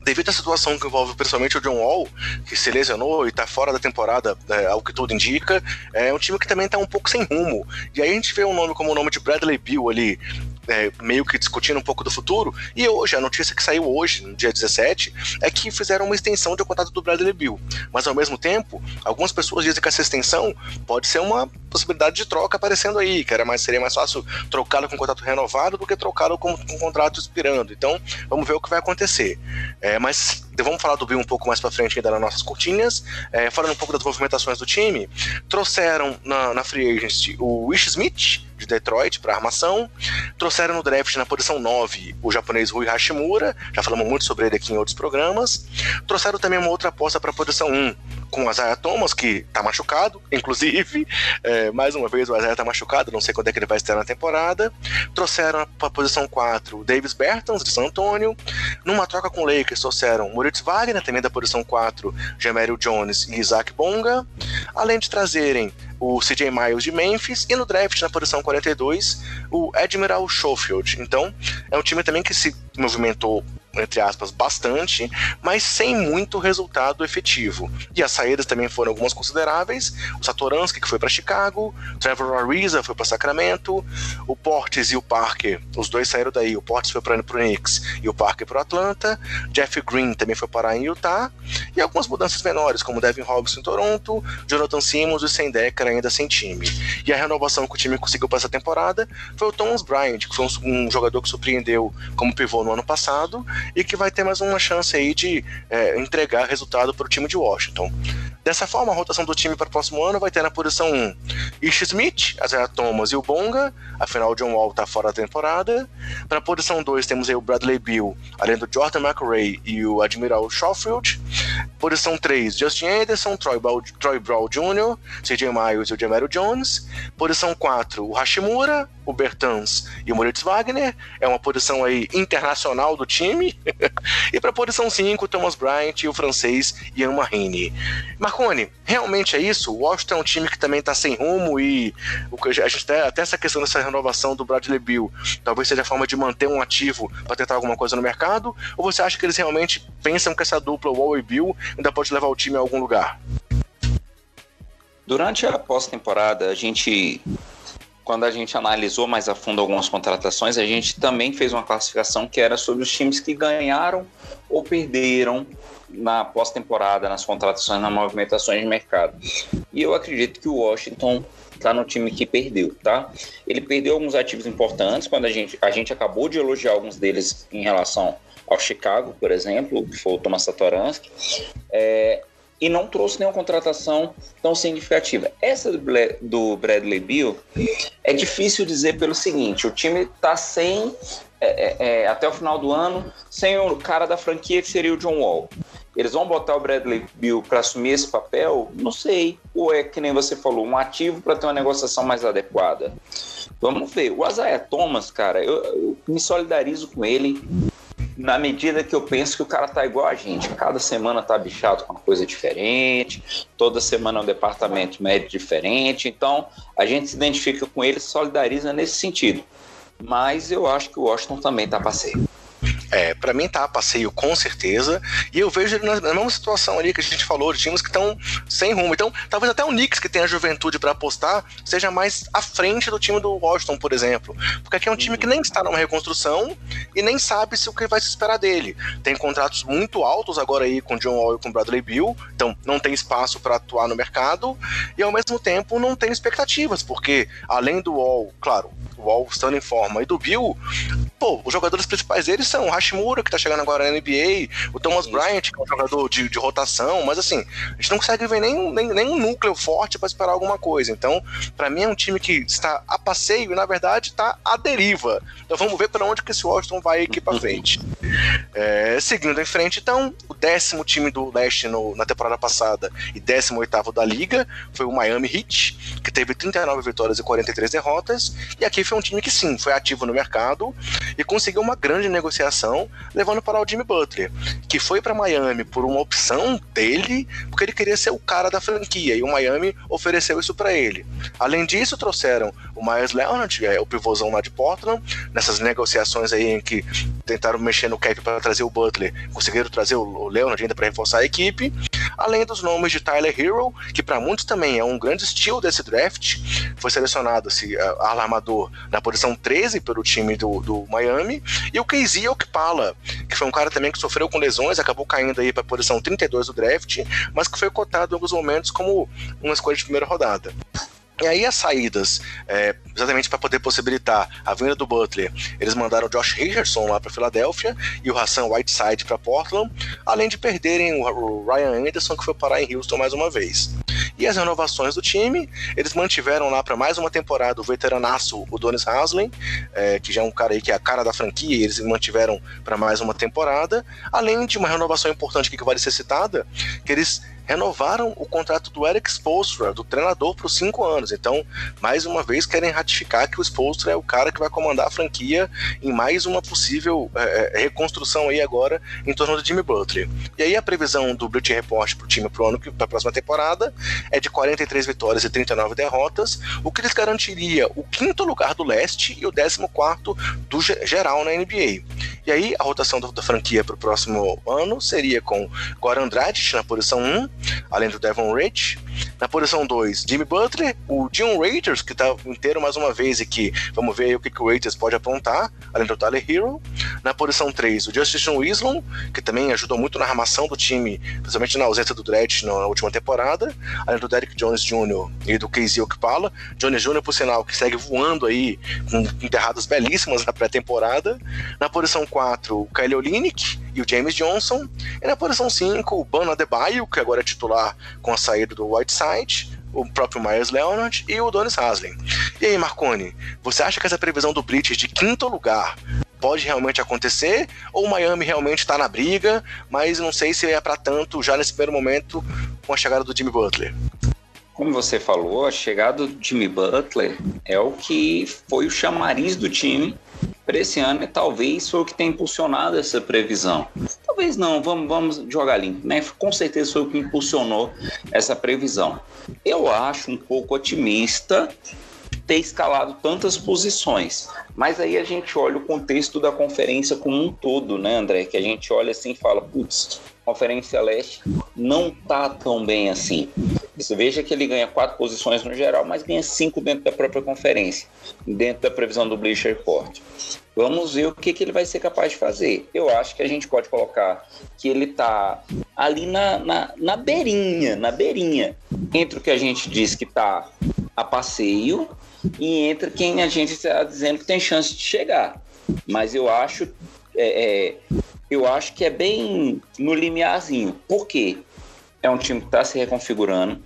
devido à situação que envolve principalmente o John Wall, que se lesionou e está fora da temporada, é, ao que tudo indica, é um time que também está um pouco sem rumo. E aí a gente vê um nome como o nome de Bradley Bill ali, é, meio que discutindo um pouco do futuro. E hoje, a notícia que saiu hoje, no dia 17, é que fizeram uma extensão de contrato do Bradley Bill. Mas ao mesmo tempo, algumas pessoas dizem que essa extensão pode ser uma possibilidade de troca aparecendo aí, que era mais, seria mais fácil trocá-lo com um contrato renovado do que trocá-lo com, com um contrato expirando. Então, vamos ver o que vai acontecer. É, mas vamos falar do Bill um pouco mais para frente ainda nas nossas cortinhas. É, falando um pouco das movimentações do time, trouxeram na, na Free Agency o Wish Smith, de Detroit, para armação. Trouxeram no draft na posição 9 o japonês Rui Hashimura, já falamos muito sobre ele aqui em outros programas. Trouxeram também uma outra aposta para a posição 1 com o Isaiah Thomas, que tá machucado, inclusive. É, mais uma vez o Isaiah tá machucado, não sei quando é que ele vai estar na temporada. Trouxeram para a posição 4 o Davis Bertans, de San Antonio. Numa troca com o Lakers, trouxeram Moritz Wagner, também da posição 4, Jamerio Jones e Isaac Bonga. Além de trazerem o CJ Miles de Memphis e no draft, na posição 42, o Admiral Schofield. Então, é um time também que se movimentou entre aspas, bastante, mas sem muito resultado efetivo. E as saídas também foram algumas consideráveis. O Satoransky, que foi para Chicago, Trevor Ariza foi para Sacramento, o Portes e o Parker, os dois saíram daí. O Portes foi para o Knicks e o Parker para o Atlanta. Jeff Green também foi parar em Utah. E algumas mudanças menores, como Devin Robinson em Toronto, Jonathan Simmons e Sem Decker ainda sem time. E a renovação que o time conseguiu para essa temporada foi o Thomas Bryant, que foi um jogador que surpreendeu como pivô no ano passado e que vai ter mais uma chance aí de é, entregar resultado para o time de Washington. Dessa forma, a rotação do time para o próximo ano vai ter na posição 1 Ish Smith, Isaiah Thomas e o Bonga, afinal o John Wall está fora da temporada. Para a posição 2 temos aí o Bradley Bill, além do Jordan McRae e o Admiral Schofield. Posição 3, Justin Anderson, Troy, Troy Brown Jr., CJ Miles e o Jamero Jones. Posição 4, o Hashimura, o Bertans e o Moritz Wagner. É uma posição aí internacional do time. e para a posição 5, Thomas Bryant e o francês Ian Marini. Marconi, realmente é isso? O Washington é um time que também está sem rumo e a gente até, até essa questão dessa renovação do Bradley Bill talvez seja a forma de manter um ativo para tentar alguma coisa no mercado? Ou você acha que eles realmente pensam que essa dupla Wall e Bill ainda pode levar o time a algum lugar? Durante a pós-temporada, a gente quando a gente analisou mais a fundo algumas contratações, a gente também fez uma classificação que era sobre os times que ganharam ou perderam na pós-temporada, nas contratações, nas movimentações de mercado. E eu acredito que o Washington está no time que perdeu, tá? Ele perdeu alguns ativos importantes, quando a gente, a gente acabou de elogiar alguns deles em relação ao Chicago, por exemplo, que foi o Thomas Satoransky. É, e não trouxe nenhuma contratação tão significativa. Essa do Bradley Bill é difícil dizer pelo seguinte: o time está sem, é, é, é, até o final do ano, sem o cara da franquia que seria o John Wall. Eles vão botar o Bradley Bill para assumir esse papel? Não sei. Ou é que nem você falou, um ativo para ter uma negociação mais adequada? Vamos ver. O Isaiah Thomas, cara, eu, eu me solidarizo com ele na medida que eu penso que o cara tá igual a gente. Cada semana tá bichado com uma coisa diferente, toda semana é um departamento médico diferente. Então, a gente se identifica com ele, solidariza nesse sentido. Mas eu acho que o Washington também tá passeio. É, para mim tá a passeio com certeza. E eu vejo ele na, na mesma situação ali que a gente falou, de times que estão sem rumo. Então, talvez até o Knicks, que tem a juventude para apostar, seja mais à frente do time do Washington, por exemplo. Porque aqui é um time que nem está numa reconstrução e nem sabe se o que vai se esperar dele. Tem contratos muito altos agora aí com John Wall e com Bradley Bill, então não tem espaço para atuar no mercado e ao mesmo tempo não tem expectativas, porque além do Wall, claro, o estando em forma e do Bill, pô, os jogadores principais deles são o Hashimura, que tá chegando agora na NBA, o Thomas. Bryant, que é um jogador de, de, rotação, mas assim, a gente não consegue ver nem, nem, nem um núcleo forte para esperar alguma coisa. Então, para mim é um time que está a passeio e, na verdade, está à deriva. Então vamos ver para onde que esse Washington vai aqui para frente. É, seguindo em frente, então, o décimo time do leste no, na temporada passada e décimo oitavo da liga foi o Miami Heat, que teve 39 vitórias e 43 derrotas. E aqui foi um time que sim, foi ativo no mercado e conseguiu uma grande negociação, levando para o Jimmy Butler, que foi para Miami por uma opção dele, porque ele queria ser o cara da franquia, e o Miami ofereceu isso para ele. Além disso, trouxeram o Myers Leonard, é, o pivôzão lá de Portland, nessas negociações aí em que tentaram mexer no cap para trazer o Butler, conseguiram trazer o Leonard ainda para reforçar a equipe, além dos nomes de Tyler Hero, que para muitos também é um grande estilo desse draft, foi selecionado se uh, alarmador na posição 13 pelo time do, do Miami, e o Casey Okpala, que foi um cara também que sofreu com lesões, acabou caindo aí para a posição 32 do draft, mas que foi cotado em alguns momentos como uma escolha de primeira rodada. E aí as saídas, é, exatamente para poder possibilitar a vinda do Butler, eles mandaram o Josh Richardson lá para Filadélfia e o Hassan Whiteside para Portland, além de perderem o Ryan Anderson que foi parar em Houston mais uma vez. E as renovações do time, eles mantiveram lá para mais uma temporada o veteranaço, o Donis Haslem, é, que já é um cara aí que é a cara da franquia, e eles mantiveram para mais uma temporada, além de uma renovação importante que vale ser citada, que eles renovaram o contrato do Eric Spoelstra, do treinador, por cinco anos. Então, mais uma vez, querem ratificar que o Spoelstra é o cara que vai comandar a franquia em mais uma possível é, é reconstrução aí agora em torno do Jimmy Butler. E aí a previsão do Bleacher Report para o time para o ano para a próxima temporada é de 43 vitórias e 39 derrotas, o que lhes garantiria o quinto lugar do leste e o décimo quarto do geral na NBA. E aí a rotação da franquia para o próximo ano seria com Goran Dragic na posição 1, além do Devon Rich. Na posição 2, Jimmy Butler, o John Raiders, que está inteiro mais uma vez e que vamos ver o que, que o Raiders pode apontar, além do Tyler Hero. Na posição 3, o Justin Winslow, que também ajudou muito na armação do time, principalmente na ausência do Dredd na última temporada, além do Derek Jones Jr. e do Casey Okpala. Jones Jr., por sinal, que segue voando aí, com enterradas belíssimas na pré-temporada. Na posição 4, o Kyle Olinick e o James Johnson. E na posição 5, o Ban Adebayo, que agora é titular com a saída do Whiteside o próprio Myers Leonard e o Donis Haslem. E aí, Marconi, você acha que essa previsão do British de quinto lugar pode realmente acontecer? Ou o Miami realmente está na briga, mas não sei se é para tanto já nesse primeiro momento com a chegada do Jimmy Butler? Como você falou, a chegada do Jimmy Butler é o que foi o chamariz do time para esse ano talvez foi o que tem impulsionado essa previsão. Talvez não, vamos, vamos jogar limpo, né? Com certeza foi o que impulsionou essa previsão. Eu acho um pouco otimista ter escalado tantas posições. Mas aí a gente olha o contexto da conferência como um todo, né, André? Que a gente olha assim e fala, putz, Conferência Leste não tá tão bem assim. Você veja que ele ganha quatro posições no geral, mas ganha cinco dentro da própria conferência, dentro da previsão do Bleacher Report. Vamos ver o que, que ele vai ser capaz de fazer. Eu acho que a gente pode colocar que ele tá ali na, na, na beirinha, na beirinha, entre o que a gente diz que tá a passeio e entre quem a gente está dizendo que tem chance de chegar. Mas eu acho é, é, eu acho que é bem no limiarzinho. Por quê? É um time que está se reconfigurando.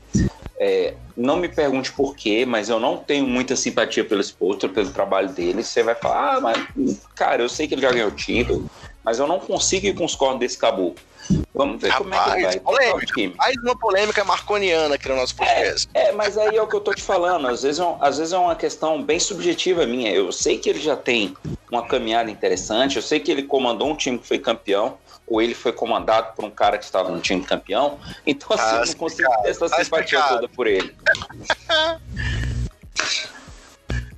É, não me pergunte por quê, mas eu não tenho muita simpatia pelo Spolstra, pelo trabalho dele. Você vai falar, ah, mas, cara, eu sei que ele já ganhou título, mas eu não consigo ir com os cornos desse caboclo. Vamos ver Rapaz, como é que vai polêmica. Mais uma polêmica marconiana aqui no nosso podcast. É, é, mas aí é o que eu tô te falando. Às vezes, é às vezes é uma questão bem subjetiva minha. Eu sei que ele já tem uma caminhada interessante, eu sei que ele comandou um time que foi campeão, ou ele foi comandado por um cara que estava no time campeão. Então, assim, ah, eu não consigo ter essa tá simpatia toda por ele.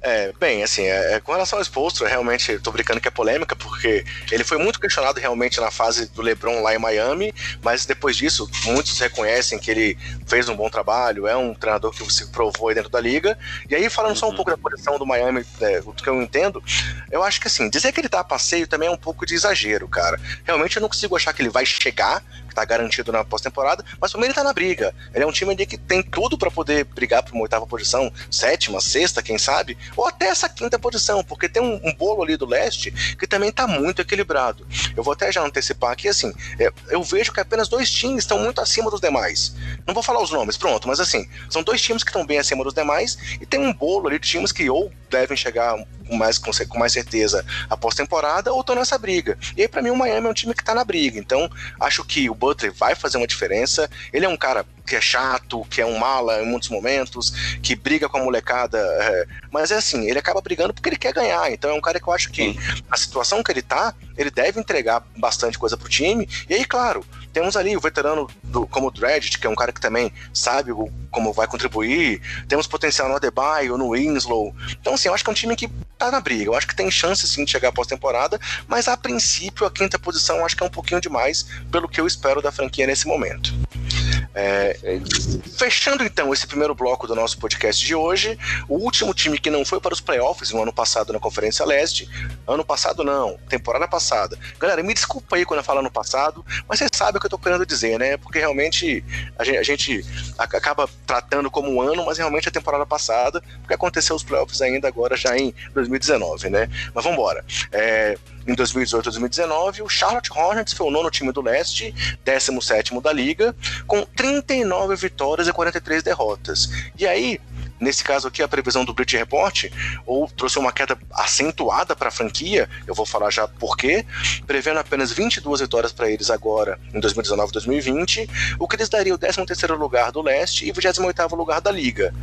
É, bem, assim, é, é, com relação ao Spolstra, realmente tô brincando que é polêmica, porque ele foi muito questionado realmente na fase do LeBron lá em Miami, mas depois disso, muitos reconhecem que ele fez um bom trabalho, é um treinador que se provou aí dentro da liga. E aí, falando só um pouco da posição do Miami, é, o que eu entendo, eu acho que assim, dizer que ele tá a passeio também é um pouco de exagero, cara. Realmente eu não consigo achar que ele vai chegar tá garantido na pós-temporada, mas também ele tá na briga. Ele é um time ali que tem tudo para poder brigar por uma oitava posição, sétima, sexta, quem sabe, ou até essa quinta posição, porque tem um, um bolo ali do leste que também tá muito equilibrado. Eu vou até já antecipar aqui, assim, é, eu vejo que apenas dois times estão muito acima dos demais. Não vou falar os nomes, pronto, mas assim, são dois times que estão bem acima dos demais e tem um bolo ali de times que ou devem chegar com mais, com, mais certeza a pós-temporada ou estão nessa briga. E aí, para mim, o Miami é um time que tá na briga. Então, acho que o Butler vai fazer uma diferença. Ele é um cara que é chato, que é um mala em muitos momentos, que briga com a molecada. É, mas é assim, ele acaba brigando porque ele quer ganhar. Então é um cara que eu acho que a situação que ele tá, ele deve entregar bastante coisa pro time. E aí, claro, temos ali o veterano do, como o Dredd, que é um cara que também sabe o, como vai contribuir. Temos potencial no Adebayo, no Winslow. Então, assim, eu acho que é um time que tá na briga. Eu acho que tem chance sim de chegar pós-temporada, mas a princípio a quinta posição eu acho que é um pouquinho demais pelo que eu espero da franquia nesse momento. É, fechando então esse primeiro bloco do nosso podcast de hoje, o último time que não foi para os playoffs no ano passado na Conferência Leste, ano passado não, temporada passada. Galera, me desculpa aí quando eu falo ano passado, mas você sabe o que eu tô querendo dizer, né? Porque realmente a gente, a gente acaba tratando como um ano, mas realmente é a temporada passada, porque aconteceu os playoffs ainda agora já em 2019, né? Mas vamos embora. É, em 2018 2019, o Charlotte Hornets foi o nono time do leste, 17 da liga, com 39 vitórias e 43 derrotas. E aí, nesse caso aqui, a previsão do British Report ou trouxe uma queda acentuada para a franquia, eu vou falar já por quê, prevendo apenas 22 vitórias para eles agora em 2019 2020, o que lhes daria o 13º lugar do leste e 28º lugar da liga.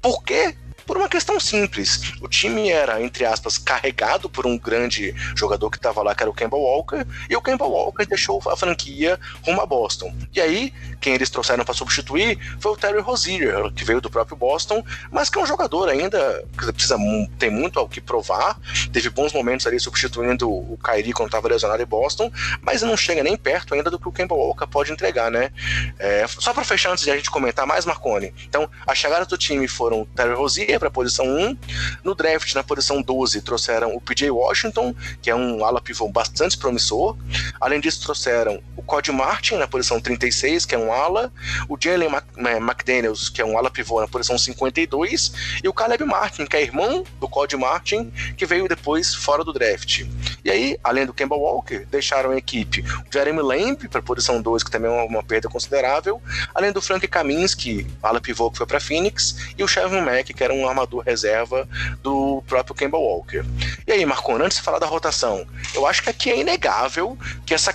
Por quê? Por uma questão simples. O time era, entre aspas, carregado por um grande jogador que estava lá, que era o Campbell Walker, e o Campbell Walker deixou a franquia rumo a Boston. E aí, quem eles trouxeram para substituir foi o Terry Rozier, que veio do próprio Boston, mas que é um jogador ainda que precisa tem muito ao que provar. Teve bons momentos ali substituindo o Kyrie quando estava lesionado em Boston, mas não chega nem perto ainda do que o Campbell Walker pode entregar, né? É, só para fechar antes de a gente comentar mais, Marconi. Então, a chegada do time foram Terry Rozier Rozier para a posição 1. No draft, na posição 12, trouxeram o PJ Washington, que é um ala pivô bastante promissor. Além disso, trouxeram o Cody Martin na posição 36, que é um ala, o Jalen é, McDaniels, que é um ala pivô na posição 52, e o Caleb Martin, que é irmão do Cody Martin, que veio depois fora do draft. E aí, além do Kemba Walker, deixaram a equipe o Jeremy Lamb para a posição 2, que também é uma, uma, perda considerável, além do Frank Kaminsky, ala pivô que foi para Phoenix, e o Chevron Mack, que era um armador reserva do próprio Kemba Walker. E aí, Marcon, antes de falar da rotação, eu acho que aqui é inegável que essa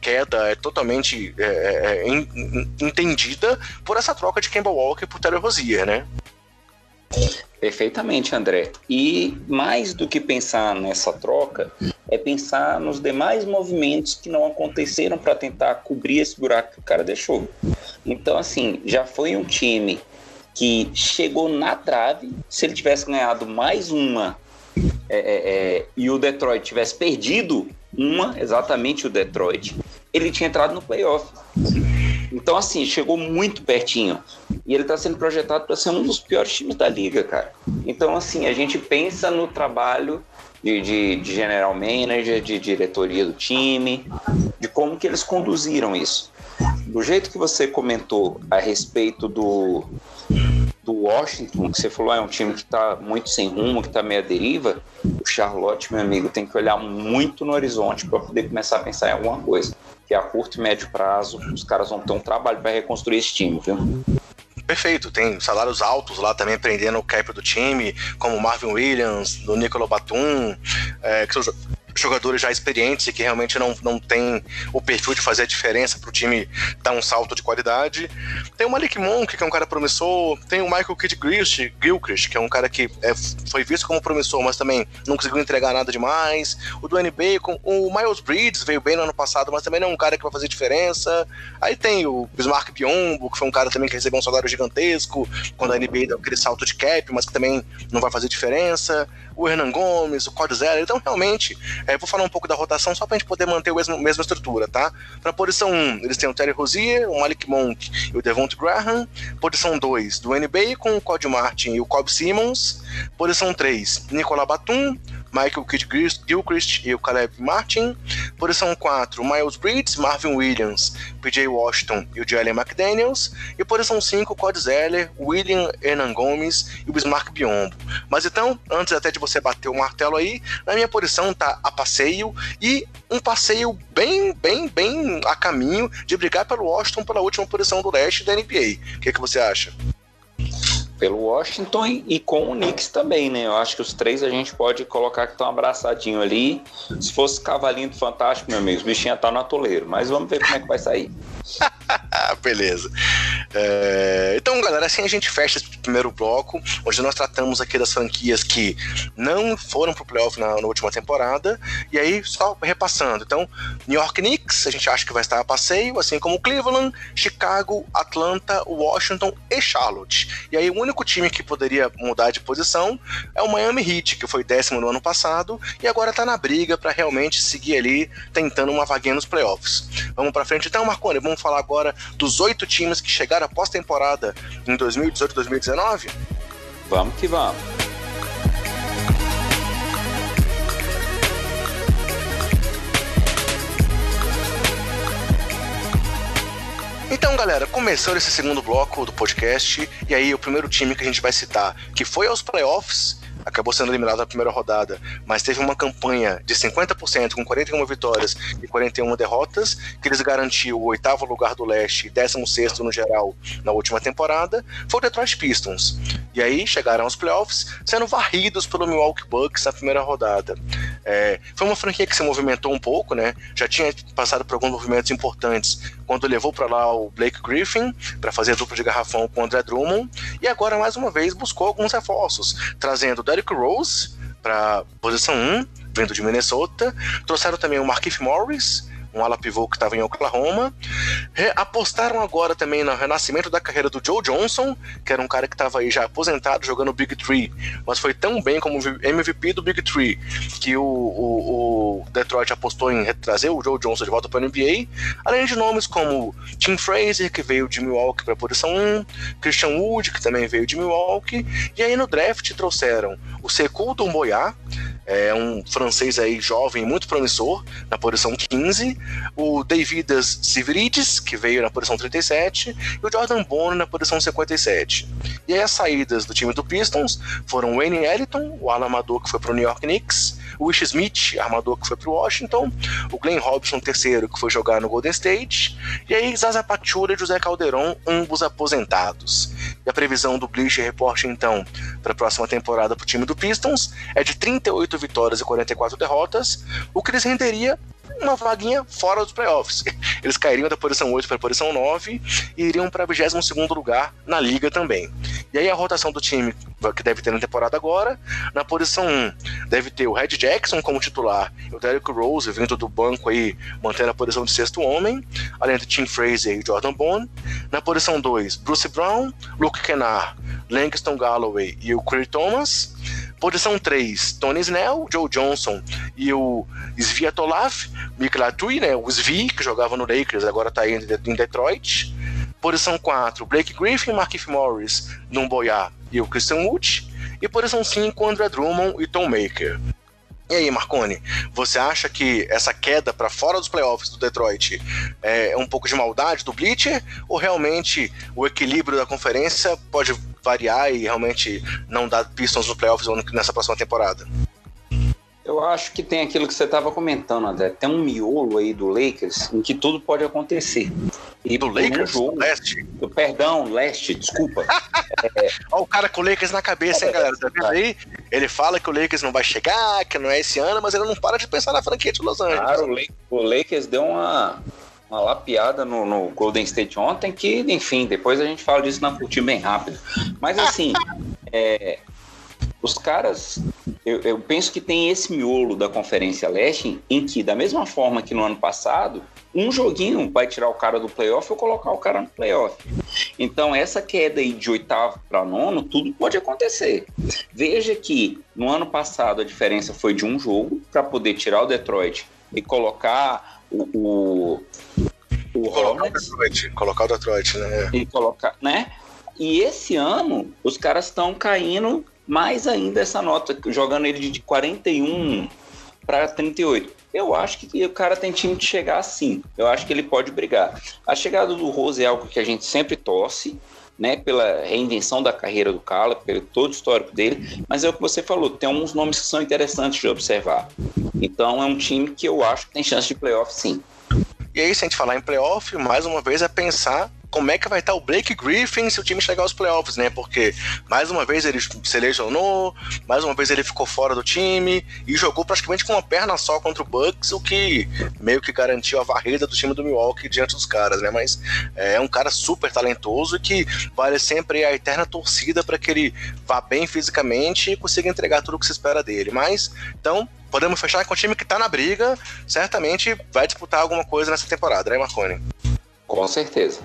queda é totalmente é, é, é entendida por essa troca de Kemba Walker por Terry Rozier, né? Perfeitamente, André. E mais do que pensar nessa troca, é pensar nos demais movimentos que não aconteceram para tentar cobrir esse buraco que o cara deixou. Então, assim, já foi um time que chegou na trave. Se ele tivesse ganhado mais uma é, é, é, e o Detroit tivesse perdido uma, exatamente o Detroit, ele tinha entrado no playoff. Então, assim, chegou muito pertinho. E ele está sendo projetado para ser um dos piores times da liga, cara. Então, assim, a gente pensa no trabalho de, de, de, general manager, de diretoria do time, de como que eles conduziram isso. Do jeito que você comentou a respeito do, do Washington, que você falou, é um time que está muito sem rumo, que está meio à deriva, o Charlotte, meu amigo, tem que olhar muito no horizonte para poder começar a pensar em alguma coisa. Que a curto e médio prazo, os caras vão ter um trabalho para reconstruir esse time, viu? Perfeito, tem salários altos lá também prendendo o cap do time, como Marvin Williams, do Nicolas Batum, é, que são jogadores já experientes e que realmente não, não tem o perfil de fazer a diferença para o time dar um salto de qualidade. Tem o Malik Monk, que é um cara promissor, tem o Michael Kidd Gilchrist, que é um cara que é, foi visto como promissor, mas também não conseguiu entregar nada demais. O Dwayne Bacon, o Miles Bridges veio bem no ano passado, mas também não é um cara que vai fazer diferença. Aí tem o Bismarck Biombo, que foi um cara também que recebeu um salário gigantesco quando a NBA deu aquele salto de cap, mas que também não vai fazer diferença o Hernan Gomes, o Cody. Então, realmente, é, vou falar um pouco da rotação só para a gente poder manter a mesma, mesma estrutura, tá? Para posição 1, eles têm o Terry Rozier, o Malik Monk e o Devonta Graham. Posição 2, Dwayne Bacon, o Cody Martin e o Cobb Simmons. Posição 3, Nicolas Batum, Michael Kidd Gilchrist e o Caleb Martin. Posição 4, Miles Bridges, Marvin Williams, PJ Washington e o Jalen McDaniels. E posição 5, Cody Zeller, William Hernan Gomes e o Bismarck Biombo. Mas então, antes até de você bater o martelo aí, na minha posição tá a passeio e um passeio bem, bem, bem a caminho de brigar pelo Washington pela última posição do leste da NBA. O que, que você acha? Pelo Washington e com o Knicks também, né? Eu acho que os três a gente pode colocar que estão abraçadinho ali. Se fosse cavalinho do Fantástico, meu amigo, os bichinhos tá no atoleiro. Mas vamos ver como é que vai sair. Beleza. É, então, galera, assim a gente fecha esse primeiro bloco, onde nós tratamos aqui das franquias que não foram pro playoff na, na, última temporada. E aí, só repassando. Então, New York Knicks, a gente acha que vai estar a passeio, assim como Cleveland, Chicago, Atlanta, Washington e Charlotte. E aí, o único time que poderia mudar de posição é o Miami Heat, que foi décimo no ano passado e agora tá na briga para realmente seguir ali tentando uma vaguinha nos playoffs. Vamos para frente então, Marconi, vamos falar agora dos oito times que chegaram após temporada em 2018 2019? Vamos que vamos. Então, galera, começou esse segundo bloco do podcast, e aí o primeiro time que a gente vai citar, que foi aos playoffs, acabou sendo eliminado na primeira rodada, mas teve uma campanha de 50% com 41 vitórias e 41 derrotas, que eles garantiu o oitavo lugar do leste e 16 no geral na última temporada, foi o Detroit Pistons. E aí chegaram aos playoffs, sendo varridos pelo Milwaukee Bucks na primeira rodada. É, foi uma franquia que se movimentou um pouco, né? Já tinha passado por alguns movimentos importantes quando levou para lá o Blake Griffin para fazer a dupla de garrafão com o André Drummond e agora mais uma vez buscou alguns reforços, trazendo Derrick Rose para posição 1, vindo de Minnesota, trouxeram também o Markif Morris, um ala pivô que estava em Oklahoma. Re apostaram agora também no renascimento da carreira do Joe Johnson, que era um cara que estava aí já aposentado jogando Big Three, mas foi tão bem como MVP do Big Three que o, o, o Detroit apostou em trazer o Joe Johnson de volta para a. NBA, além de nomes como Tim Fraser, que veio de Milwaukee para a posição 1, Christian Wood, que também veio de Milwaukee, e aí no draft trouxeram o Sekou Domboyá, é um francês aí jovem, muito promissor, na posição 15, o Davidas Sivridis, que veio na posição 37, e o Jordan Bone na posição 57. E aí as saídas do time do Pistons foram o Wayne Ellington, o alamador que foi para o New York Knicks, o Ish Smith, armador que foi para o Washington, o Glenn Robinson, terceiro, que foi jogar no Golden State, e aí Zaza Pachulia e José Calderon, ambos aposentados. E a previsão do Bleacher Report, então, para a próxima temporada para o time do Pistons é de 38 vitórias e 44 derrotas, o que lhes renderia uma vaguinha fora dos playoffs. Eles cairiam da posição 8 para a posição 9 e iriam para o 22 lugar na liga também. E aí a rotação do time que deve ter na temporada agora, na posição 1 deve ter o Red Jackson como titular, o Derrick Rose vindo do banco aí, mantendo a posição de sexto homem, além de Tim Fraser e Jordan Bone. Na posição 2, Bruce Brown, Luke Kennard, Langston Galloway e o Curry Thomas. Posição 3, Tony Snell, Joe Johnson e o Sviatolav Miklatui, né, o Svi, que jogava no Lakers, agora está aí em Detroit. Posição 4, Blake Griffin, Markif Morris, Numboyá e o Christian Wood. E posição 5, André Drummond e Tom Maker. E aí, Marconi, você acha que essa queda para fora dos playoffs do Detroit é um pouco de maldade do Bleacher? Ou realmente o equilíbrio da conferência pode variar e realmente não dar Pistons nos playoffs nessa próxima temporada? Eu acho que tem aquilo que você estava comentando, André. Tem um miolo aí do Lakers em que tudo pode acontecer. E do Lakers? Jogo, leste? Perdão, leste, desculpa. é... Olha o cara com o Lakers na cabeça, hein, galera? Tá vendo aí? Ele fala que o Lakers não vai chegar, que não é esse ano, mas ele não para de pensar na franquia de Los Angeles. Claro, o Lakers deu uma, uma lapiada no, no, Golden State ontem, que, enfim, depois a gente fala disso na curtinha bem rápido. Mas assim, é, os caras, eu, eu, penso que tem esse miolo da Conferência Leste em que, da mesma forma que no ano passado, um joguinho vai tirar o cara do playoff ou colocar o cara no playoff. Então, essa queda aí de oitavo para nono, tudo pode acontecer. Veja que no ano passado a diferença foi de um jogo para poder tirar o Detroit e colocar o, o, o colocar Hornets. O Detroit, colocar o Detroit, né? E colocar, né? E esse ano os caras estão caindo mais ainda essa nota, jogando ele de 41 para 38. Eu acho que o cara tem time de chegar assim. Eu acho que ele pode brigar. A chegada do Rose é algo que a gente sempre torce, né, pela reinvenção da carreira do Cala, pelo todo o histórico dele, mas é o que você falou, tem alguns nomes que são interessantes de observar. Então é um time que eu acho que tem chance de playoff sim. E aí, se a gente falar em playoff, mais uma vez é pensar como é que vai estar o Blake Griffin se o time chegar aos playoffs, né? Porque mais uma vez ele se lesionou, mais uma vez ele ficou fora do time e jogou praticamente com uma perna só contra o Bucks, o que meio que garantiu a varrida do time do Milwaukee diante dos caras, né? Mas é um cara super talentoso e que vale sempre a eterna torcida para que ele vá bem fisicamente e consiga entregar tudo o que se espera dele. Mas, então, podemos fechar com o time que tá na briga, certamente vai disputar alguma coisa nessa temporada, né, Marconi? Com certeza.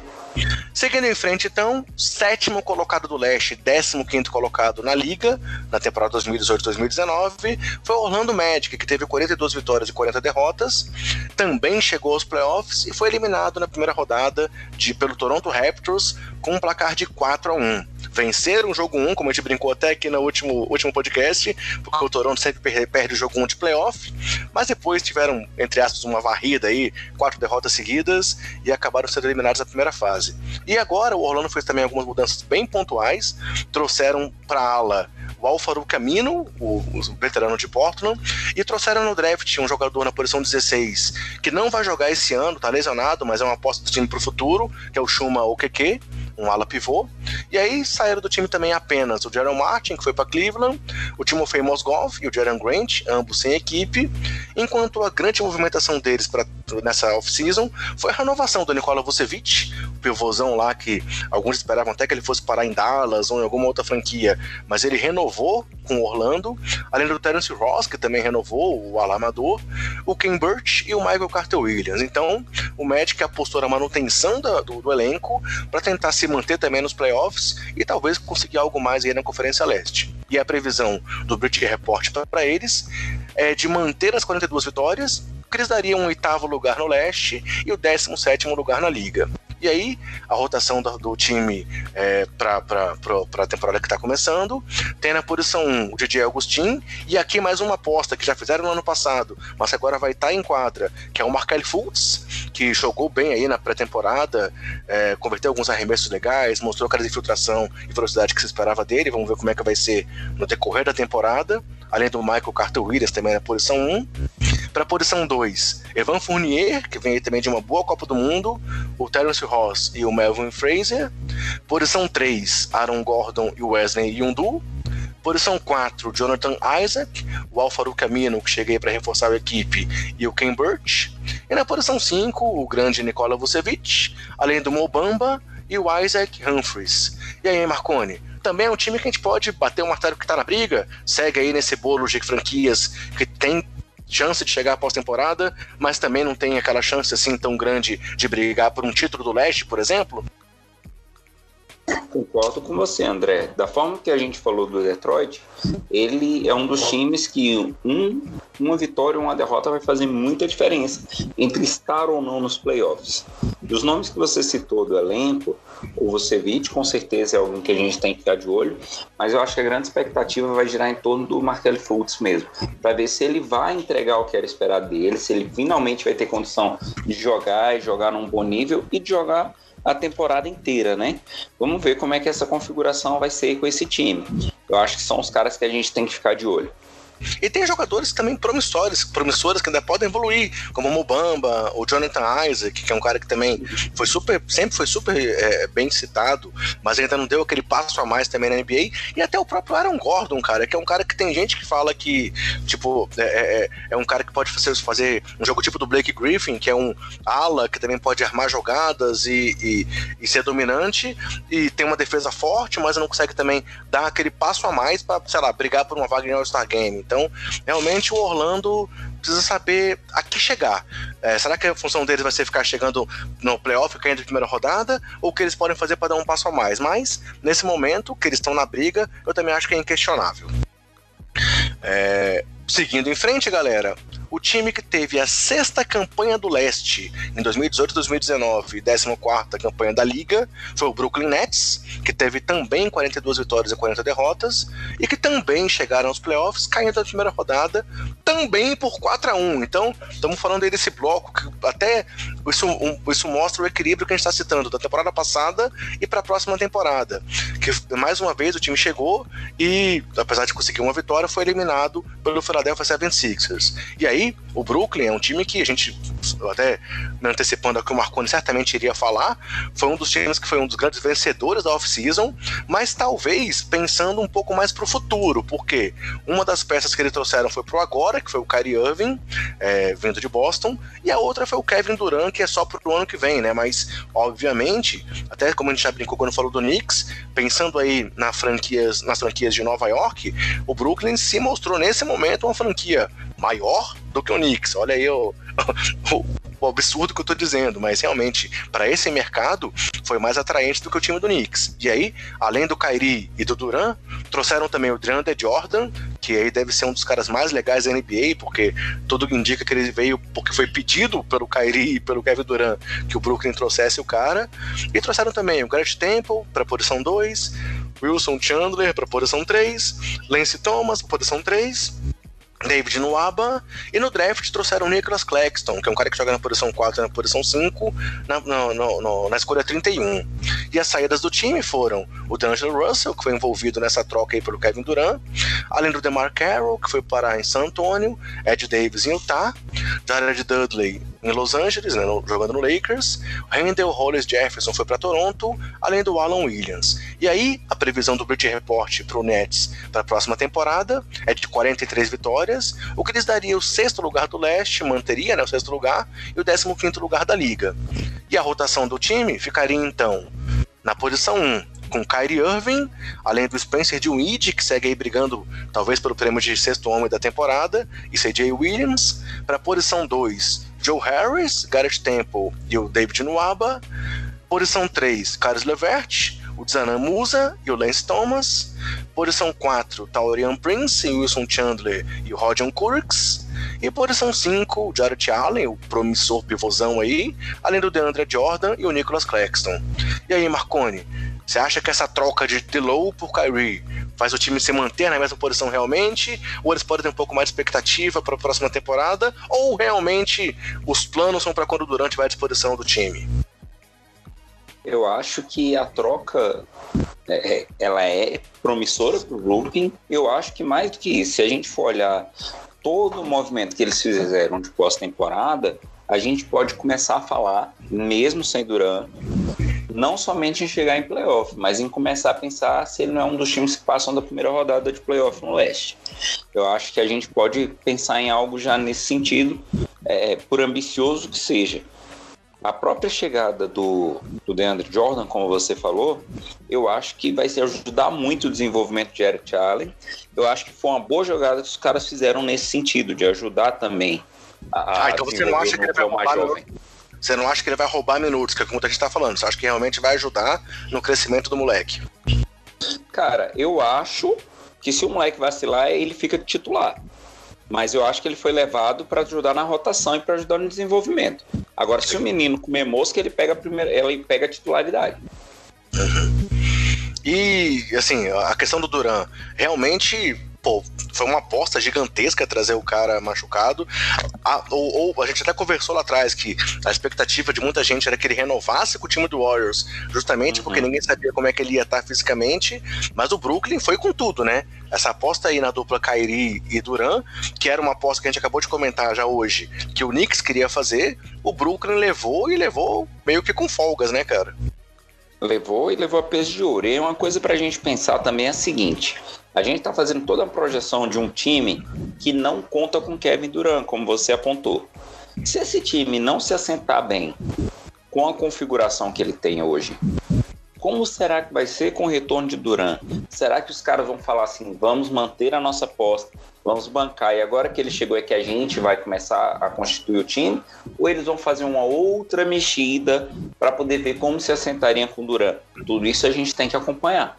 Seguindo em frente, então, sétimo colocado do leste, décimo quinto colocado na liga, na temporada 2018-2019, foi o Orlando Magic, que teve 42 vitórias e 40 derrotas, também chegou aos playoffs e foi eliminado na primeira rodada de, pelo Toronto Raptors com um placar de 4 a 1 venceram o jogo 1, como a gente brincou até aqui no último, último podcast, porque o Toronto sempre perde o jogo 1 de playoff, mas depois tiveram, entre aspas, uma varrida aí, quatro derrotas seguidas e acabaram sendo eliminados na primeira fase. E agora o Orlando fez também algumas mudanças bem pontuais, trouxeram para ala o Alfaro Camino, o, o, veterano de Portland, e trouxeram no draft um jogador na posição 16 que não vai jogar esse ano, tá lesionado, mas é uma aposta do time pro futuro, que é o Shuma Okeke, um ala pivô. E aí saíram do time também apenas o Jaron Martin, que foi para Cleveland, o Timofey Mosgov e o Jaron Grant, ambos sem equipe, enquanto a grande movimentação deles pra, nessa off-season foi a renovação do Nikola Vucevic, pivôzão lá que alguns esperavam até que ele fosse parar em Dallas ou em alguma outra franquia, mas ele renovou com o Orlando, além do Terence Ross, que também renovou, o alamador, o Ken Burch e o Michael Carter Williams. Então, o Magic apostou na manutenção do, do, do elenco para tentar se manter também nos playoffs e talvez conseguir algo mais aí na Conferência Leste. E a previsão do British Report para eles é de manter as 42 vitórias, que eles dariam um oitavo lugar no leste e o 17 sétimo lugar na liga. E aí, a rotação do, do time é, para a temporada que está começando, tem na posição 1 o DJ Agustin, e aqui mais uma aposta que já fizeram no ano passado, mas agora vai estar tá em quadra, que é o Markel Fultz, que jogou bem aí na pré-temporada, é, converteu alguns arremessos legais, mostrou aquela infiltração e velocidade que se esperava dele, vamos ver como é que vai ser no decorrer da temporada, além do Michael Carter Williams também na posição 1. Para a posição 2, Evan Fournier, que vem também de uma boa Copa do Mundo, o Terence Ross e o Melvin Fraser. Posição 3, Aaron Gordon e Wesley Yundu. Posição 4, Jonathan Isaac, o Alfaro Camino, que cheguei para reforçar a equipe, e o Ken Burch. E na posição 5, o grande Nikola Vucevic, além do Mobamba e o Isaac Humphries. E aí, Marconi? Também é um time que a gente pode bater o martelo que está na briga, segue aí nesse bolo de franquias que tem chance de chegar à pós-temporada, mas também não tem aquela chance assim tão grande de brigar por um título do leste, por exemplo? Concordo com você, André. Da forma que a gente falou do Detroit, ele é um dos times que um, uma vitória ou uma derrota vai fazer muita diferença entre estar ou não nos playoffs. Dos nomes que você citou do elenco, o Vucevic com certeza é alguém que a gente tem que ficar de olho, mas eu acho que a grande expectativa vai girar em torno do Markel Fultz mesmo, para ver se ele vai entregar o que era esperado dele, se ele finalmente vai ter condição de jogar e jogar num bom nível e de jogar a temporada inteira, né? Vamos ver como é que essa configuração vai ser com esse time. Eu acho que são os caras que a gente tem que ficar de olho. E tem jogadores também promissores, promissores que ainda podem evoluir, como o Mobamba, o Jonathan Isaac, que é um cara que também foi super, sempre foi super é, bem citado, mas ainda não deu aquele passo a mais também na NBA. E até o próprio Aaron Gordon, cara, que é um cara que tem gente que fala que, tipo, é, é, é, é um cara que pode fazer, fazer um jogo tipo do Blake Griffin, que é um ala que também pode armar jogadas e, e, e ser dominante, e tem uma defesa forte, mas não consegue também dar aquele passo a mais para, sei lá, brigar por uma vaga em All-Star Game. Então, realmente, o Orlando precisa saber a que chegar. É, será que a função deles vai ser ficar chegando no playoff, caindo de primeira rodada, ou o que eles podem fazer para dar um passo a mais? Mas, nesse momento, que eles estão na briga, eu também acho que é inquestionável. É, seguindo em frente, galera, o time que teve a sexta campanha do leste em 2018 2019 e 14 campanha da liga foi o Brooklyn Nets, que teve também 42 vitórias e 40 derrotas, e que também chegaram aos playoffs, caindo na primeira rodada, também por 4 a 1 Então, estamos falando aí desse bloco que até isso, um, isso mostra o equilíbrio que a gente está citando da temporada passada e para a próxima temporada. Que mais uma vez o time chegou e, apesar de conseguir uma vitória, foi eliminado pelo Philadelphia 76ers. E aí, o Brooklyn é um time que a gente, até me antecipando aqui, o Marconi certamente iria falar, foi um dos times que foi um dos grandes vencedores da off-season, mas talvez pensando um pouco mais para o futuro, porque uma das peças que eles trouxeram foi pro agora, que foi o Kyrie Irving, é, vindo de Boston, e a outra foi o Kevin Durant, que é só pro ano que vem, né? Mas, obviamente, até como a gente já brincou quando falou do Knicks, pensando aí na franquias, nas franquias de Nova York, o Brooklyn se mostrou nesse momento uma franquia maior do que o Knicks. Olha aí o, o, o absurdo que eu tô dizendo, mas realmente, para esse mercado, foi mais atraente do que o time do Knicks. E aí, além do Kyrie e do Duran, trouxeram também o DeAndre Jordan, que aí deve ser um dos caras mais legais da NBA, porque tudo indica que ele veio porque foi pedido pelo Kyrie e pelo Kevin Durant que o Brooklyn trouxesse o cara. E trouxeram também o Garrett Temple para posição 2, Wilson Chandler para posição 3, Lance Thomas para posição 3 David Nuaba, e no draft trouxeram Nicholas Claxton, que é um cara que joga na posição 4 e na posição 5, na, no, no, na escolha 31. E as saídas do time foram o D'Angelo Russell, que foi envolvido nessa troca aí pelo Kevin Durant, além do DeMar Carroll, que foi parar em San Antonio, Ed Davis em Utah, Jared Dudley em Los Angeles, né, jogando no Lakers. Randall Hollis Jefferson foi para Toronto, além do Alan Williams. E aí, a previsão do British Report para o Nets para a próxima temporada é de 43 vitórias, o que lhes daria o sexto lugar do leste, manteria né, o sexto lugar, e o décimo quinto lugar da liga. E a rotação do time ficaria então na posição 1, com Kyrie Irving, além do Spencer Dinwiddie, que segue aí brigando talvez pelo prêmio de sexto homem da temporada, e CJ Williams. Para a posição 2, Joe Harris, Garrett Temple e o David Nwaba. Posição 3, Carlos Levert, o Zanan Musa e o Lance Thomas. Posição 4, Taurian Prince, Wilson Chandler e o Rodion Kurks. E posição 5, o Jared Allen, o promissor pivôzão aí, além do DeAndre Jordan e o Nicholas Claxton. E aí, Marconi, você acha que essa troca de Delow por Kyrie faz o time se manter na mesma posição realmente? Ou eles podem ter um pouco mais de expectativa para a próxima temporada? Ou realmente os planos são para quando o Durant vai à disposição do time? Eu acho que a troca é, é ela é promissora para o Brooklyn. Eu acho que mais do que isso, se a gente for olhar todo o movimento que eles fizeram de pós-temporada, a gente pode começar a falar, mesmo sem Durant, não somente em chegar em playoff, mas em começar a pensar se ele não é um dos times que passam da primeira rodada de playoff no leste. Eu acho que a gente pode pensar em algo já nesse sentido, é, por ambicioso que seja. A própria chegada do, do DeAndre Jordan, como você falou, eu acho que vai ajudar muito o desenvolvimento de Eric Allen. Eu acho que foi uma boa jogada que os caras fizeram nesse sentido, de ajudar também a. Ah, então você não acha que ele vai roubar jovem. Você não acha que ele vai roubar minutos, que é como a gente está falando. Você acha que realmente vai ajudar no crescimento do moleque? Cara, eu acho que se o moleque vacilar, ele fica titular. Mas eu acho que ele foi levado para ajudar na rotação e para ajudar no desenvolvimento. Agora, se o menino comer mosca, ele pega a primeira, ele pega a titularidade. Uhum. E assim, a questão do Duran, realmente pô, foi uma aposta gigantesca trazer o cara machucado. A, ou, ou, a gente até conversou lá atrás que a expectativa de muita gente era que ele renovasse com o time do Warriors, justamente uhum. porque ninguém sabia como é que ele ia estar fisicamente. Mas o Brooklyn foi com tudo, né? Essa aposta aí na dupla Kyrie e Duran, que era uma aposta que a gente acabou de comentar já hoje, que o Knicks queria fazer, o Brooklyn levou e levou meio que com folgas, né, cara? Levou e levou a peso de ouro. E uma coisa pra gente pensar também é a seguinte: a gente está fazendo toda a projeção de um time que não conta com Kevin Durant, como você apontou. Se esse time não se assentar bem com a configuração que ele tem hoje, como será que vai ser com o retorno de Duran? Será que os caras vão falar assim, vamos manter a nossa aposta, vamos bancar e agora que ele chegou é que a gente vai começar a constituir o time? Ou eles vão fazer uma outra mexida para poder ver como se assentariam com Duran? Tudo isso a gente tem que acompanhar.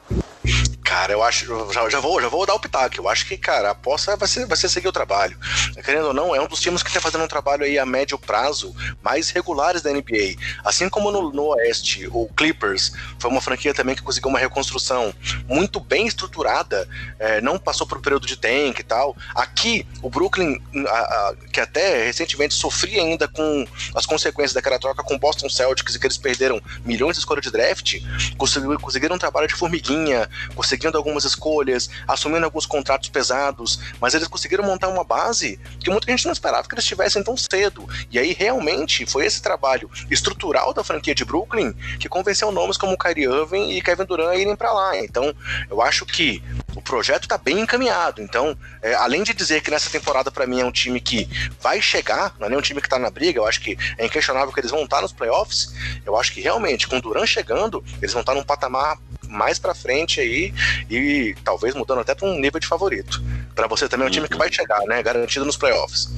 Cara, eu acho. Já, já, vou, já vou dar o pitaco. Eu acho que, cara, a aposta vai ser, vai ser seguir o trabalho. Querendo ou não, é um dos times que está fazendo um trabalho aí a médio prazo mais regulares da NBA. Assim como no, no Oeste, o Clippers foi uma franquia também que conseguiu uma reconstrução muito bem estruturada, é, não passou por um período de tank e tal. Aqui, o Brooklyn, a, a, que até recentemente sofria ainda com as consequências daquela troca com o Boston Celtics e que eles perderam milhões de escolhas de draft, conseguiram, conseguiram um trabalho de formiguinha, conseguiram seguindo algumas escolhas, assumindo alguns contratos pesados, mas eles conseguiram montar uma base que muita gente não esperava que eles tivessem tão cedo. E aí realmente foi esse trabalho estrutural da franquia de Brooklyn que convenceu nomes como Kyrie Irving e Kevin Durant a irem para lá. Então, eu acho que o projeto está bem encaminhado. Então, é, além de dizer que nessa temporada para mim é um time que vai chegar, não é nem um time que está na briga, eu acho que é inquestionável que eles vão estar nos playoffs. Eu acho que realmente com Durant chegando, eles vão estar num patamar mais para frente aí e talvez mudando até para um nível de favorito. Para você também é um time que vai chegar, né? Garantido nos playoffs.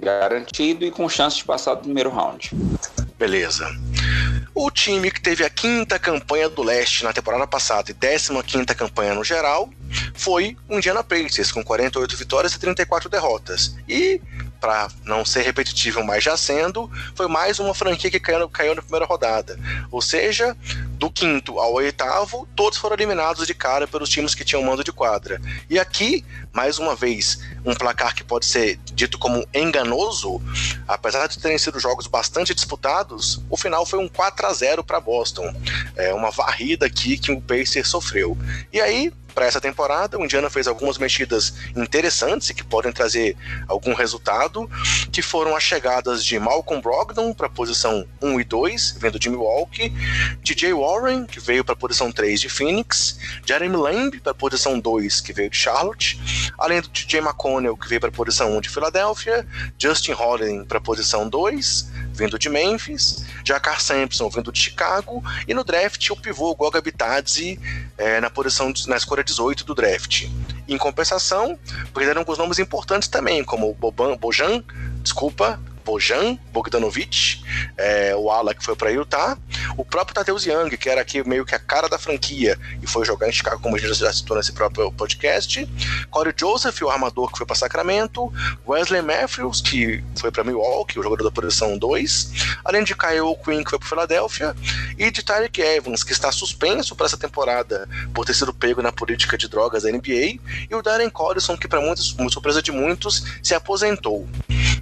Garantido e com chance de passar do primeiro round. Beleza. O time que teve a quinta campanha do leste na temporada passada e décima quinta campanha no geral foi o Indiana Pacers, com 48 vitórias e 34 derrotas. E para não ser repetitivo, mas já sendo, foi mais uma franquia que caiu, caiu na primeira rodada. Ou seja, do quinto ao oitavo, todos foram eliminados de cara pelos times que tinham mando de quadra. E aqui, mais uma vez, um placar que pode ser dito como enganoso, apesar de terem sido jogos bastante disputados, o final foi um 4 a 0 para Boston. É uma varrida aqui que o Pacers sofreu. E aí, para essa temporada. O Indiana fez algumas mexidas interessantes e que podem trazer algum resultado, que foram as chegadas de Malcolm Brogdon para a posição 1 e 2, vindo de Milwaukee, DJ Warren, que veio para a posição 3 de Phoenix, Jeremy Lamb para a posição 2, que veio de Charlotte, além do TJ McConnell, que veio para a posição 1 de Filadélfia, Justin Holiday para a posição 2, vindo de Memphis, Jakar Sampson vindo de Chicago, e no draft o pivô Goga Bitadze é, na posição na escolha 18 do draft. Em compensação, perderam alguns nomes importantes também, como Boban, Bojan, desculpa, Bojan Bogdanovic, é, o ala que foi para Utah, o próprio Tadeusz Young, que era aqui meio que a cara da franquia e foi jogar em Chicago, como a gente já citou nesse próprio podcast, Corey Joseph, o armador que foi para Sacramento, Wesley Matthews, que foi para Milwaukee, o jogador da posição 2, além de Kyle Quinn, que foi para Filadélfia, e de Tyreek Evans, que está suspenso para essa temporada por ter sido pego na política de drogas da NBA, e o Darren Collison, que para muitos, surpresa de muitos, se aposentou.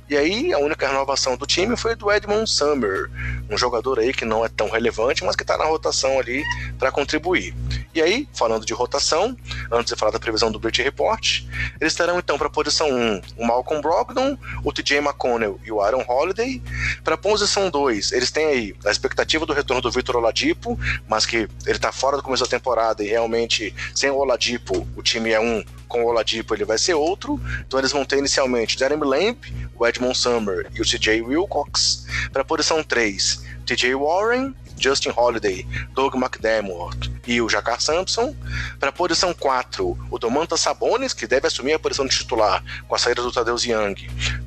E aí, a única renovação do time foi do Edmond Summer, um jogador aí que não é tão relevante, mas que está na rotação ali para contribuir. E aí, falando de rotação, antes de falar da previsão do British Report, eles terão então para a posição 1 o Malcolm Brogdon, o TJ McConnell e o Aaron Holiday. Para a posição 2, eles têm aí a expectativa do retorno do Vitor Oladipo, mas que ele está fora do começo da temporada e realmente sem o Oladipo o time é um com o Oladipo ele vai ser outro. Então eles vão ter inicialmente Jeremy Lamb, o Edmond Summer e o CJ Wilcox. Para a posição 3, TJ Warren, Justin Holiday, Doug McDermott e o Jacar Sampson. Para a posição 4, o Domantas Sabonis, que deve assumir a posição de titular com a saída do Tadeusz Young,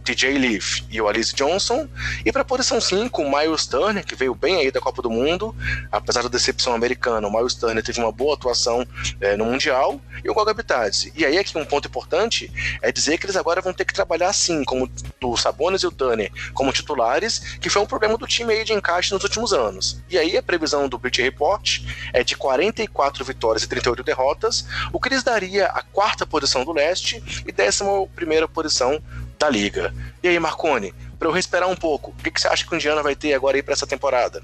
TJ Leaf e o Alice Johnson. E para a posição 5, o Miles Turner, que veio bem aí da Copa do Mundo, apesar da decepção americana, o Miles Turner teve uma boa atuação é, no Mundial, e o Goga Bitadze. E aí aqui um ponto importante é dizer que eles agora vão ter que trabalhar assim, como o Sabonis e o Turner como titulares, que foi um problema do time aí de encaixe nos últimos anos. E aí a previsão do British Report é de 44 vitórias e 38 derrotas, o que lhes daria a quarta posição do leste e décima primeira posição da liga. E aí, Marcone, para eu respirar um pouco, o que, que você acha que o Indiana vai ter agora aí para essa temporada?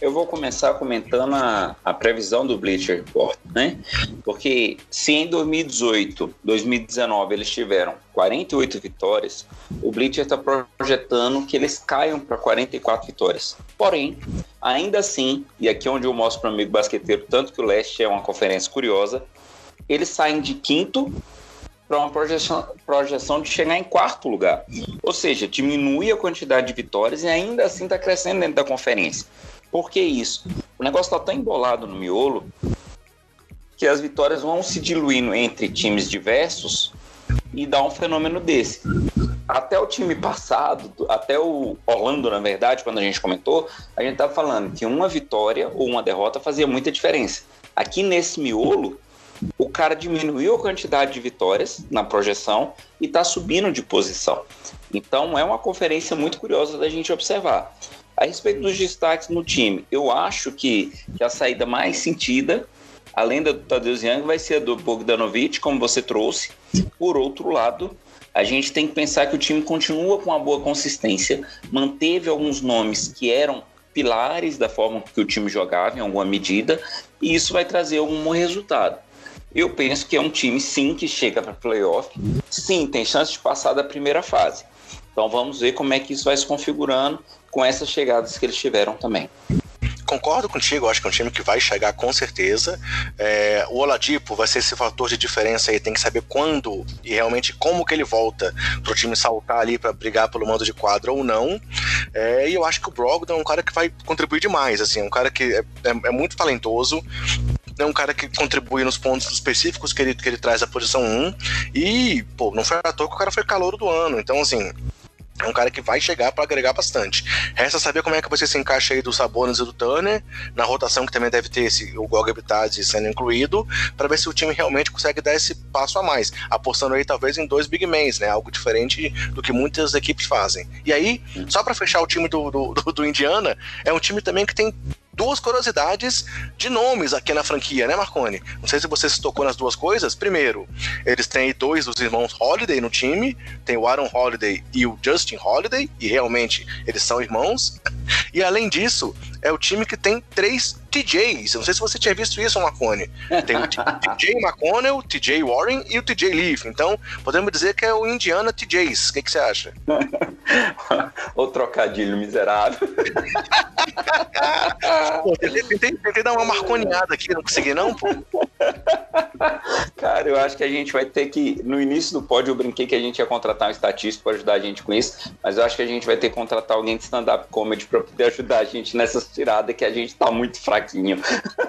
Eu vou começar comentando a, a previsão do Bleacher Report, né? Porque se em 2018, 2019 eles tiveram 48 vitórias, o Bleacher está projetando que eles caiam para 44 vitórias. Porém, ainda assim, e aqui é onde eu mostro para o amigo basqueteiro, tanto que o Leste é uma conferência curiosa, eles saem de quinto para uma projeção, projeção de chegar em quarto lugar. Ou seja, diminui a quantidade de vitórias e ainda assim está crescendo dentro da conferência. Por que isso? O negócio está tão embolado no miolo que as vitórias vão se diluindo entre times diversos e dá um fenômeno desse. Até o time passado, até o Orlando, na verdade, quando a gente comentou, a gente estava falando que uma vitória ou uma derrota fazia muita diferença. Aqui nesse miolo, o cara diminuiu a quantidade de vitórias na projeção e está subindo de posição. Então é uma conferência muito curiosa da gente observar. A respeito dos destaques no time, eu acho que, que a saída mais sentida, além da do Tadeusz Young, vai ser a do Bogdanovic, como você trouxe. Por outro lado, a gente tem que pensar que o time continua com uma boa consistência, manteve alguns nomes que eram pilares da forma que o time jogava em alguma medida, e isso vai trazer algum resultado. Eu penso que é um time, sim, que chega para playoff. Sim, tem chance de passar da primeira fase. Então vamos ver como é que isso vai se configurando com essas chegadas que eles tiveram também concordo contigo, acho que é um time que vai chegar com certeza. É, o Oladipo vai ser esse fator de diferença aí, tem que saber quando e realmente como que ele volta para o time saltar ali para brigar pelo mando de quadro ou não. É, e eu acho que o Brogdon é um cara que vai contribuir demais, assim, um cara que é, é, é muito talentoso, é um cara que contribui nos pontos específicos que ele, que ele traz a posição 1. E, pô, não foi à toa que o cara foi calor do ano. Então, assim, é um cara que vai chegar para agregar bastante. Resta saber como é que você se encaixa aí do Sabonis e do Turner, na rotação que também deve ter esse, o Goga Bitadze sendo incluído, para ver se o time realmente consegue dar esse passo a mais, apostando aí talvez em dois big mans, né? Algo diferente do que muitas equipes fazem. E aí, só para fechar o time do, do, do, do Indiana, é um time também que tem duas curiosidades de nomes aqui na franquia, né, Marconi? Não sei se você se tocou nas duas coisas. Primeiro, eles têm dois dos irmãos Holiday no time, tem o Aaron Holiday e o Justin Holiday, e realmente eles são irmãos. E além disso, é o time que tem três TJs. Eu não sei se você tinha visto isso, Marconi. Tem o TJ McConnell, o TJ Warren e o TJ Leaf. Então, podemos dizer que é o Indiana TJs. O que, que você acha? o trocadilho miserável. pô, tentei, tentei, tentei, dar uma marconeada aqui, não consegui não, pô. Cara, eu acho que a gente vai ter que. No início do pódio, eu brinquei que a gente ia contratar um estatístico para ajudar a gente com isso, mas eu acho que a gente vai ter que contratar alguém de stand-up comedy para poder ajudar a gente nessas tiradas que a gente tá muito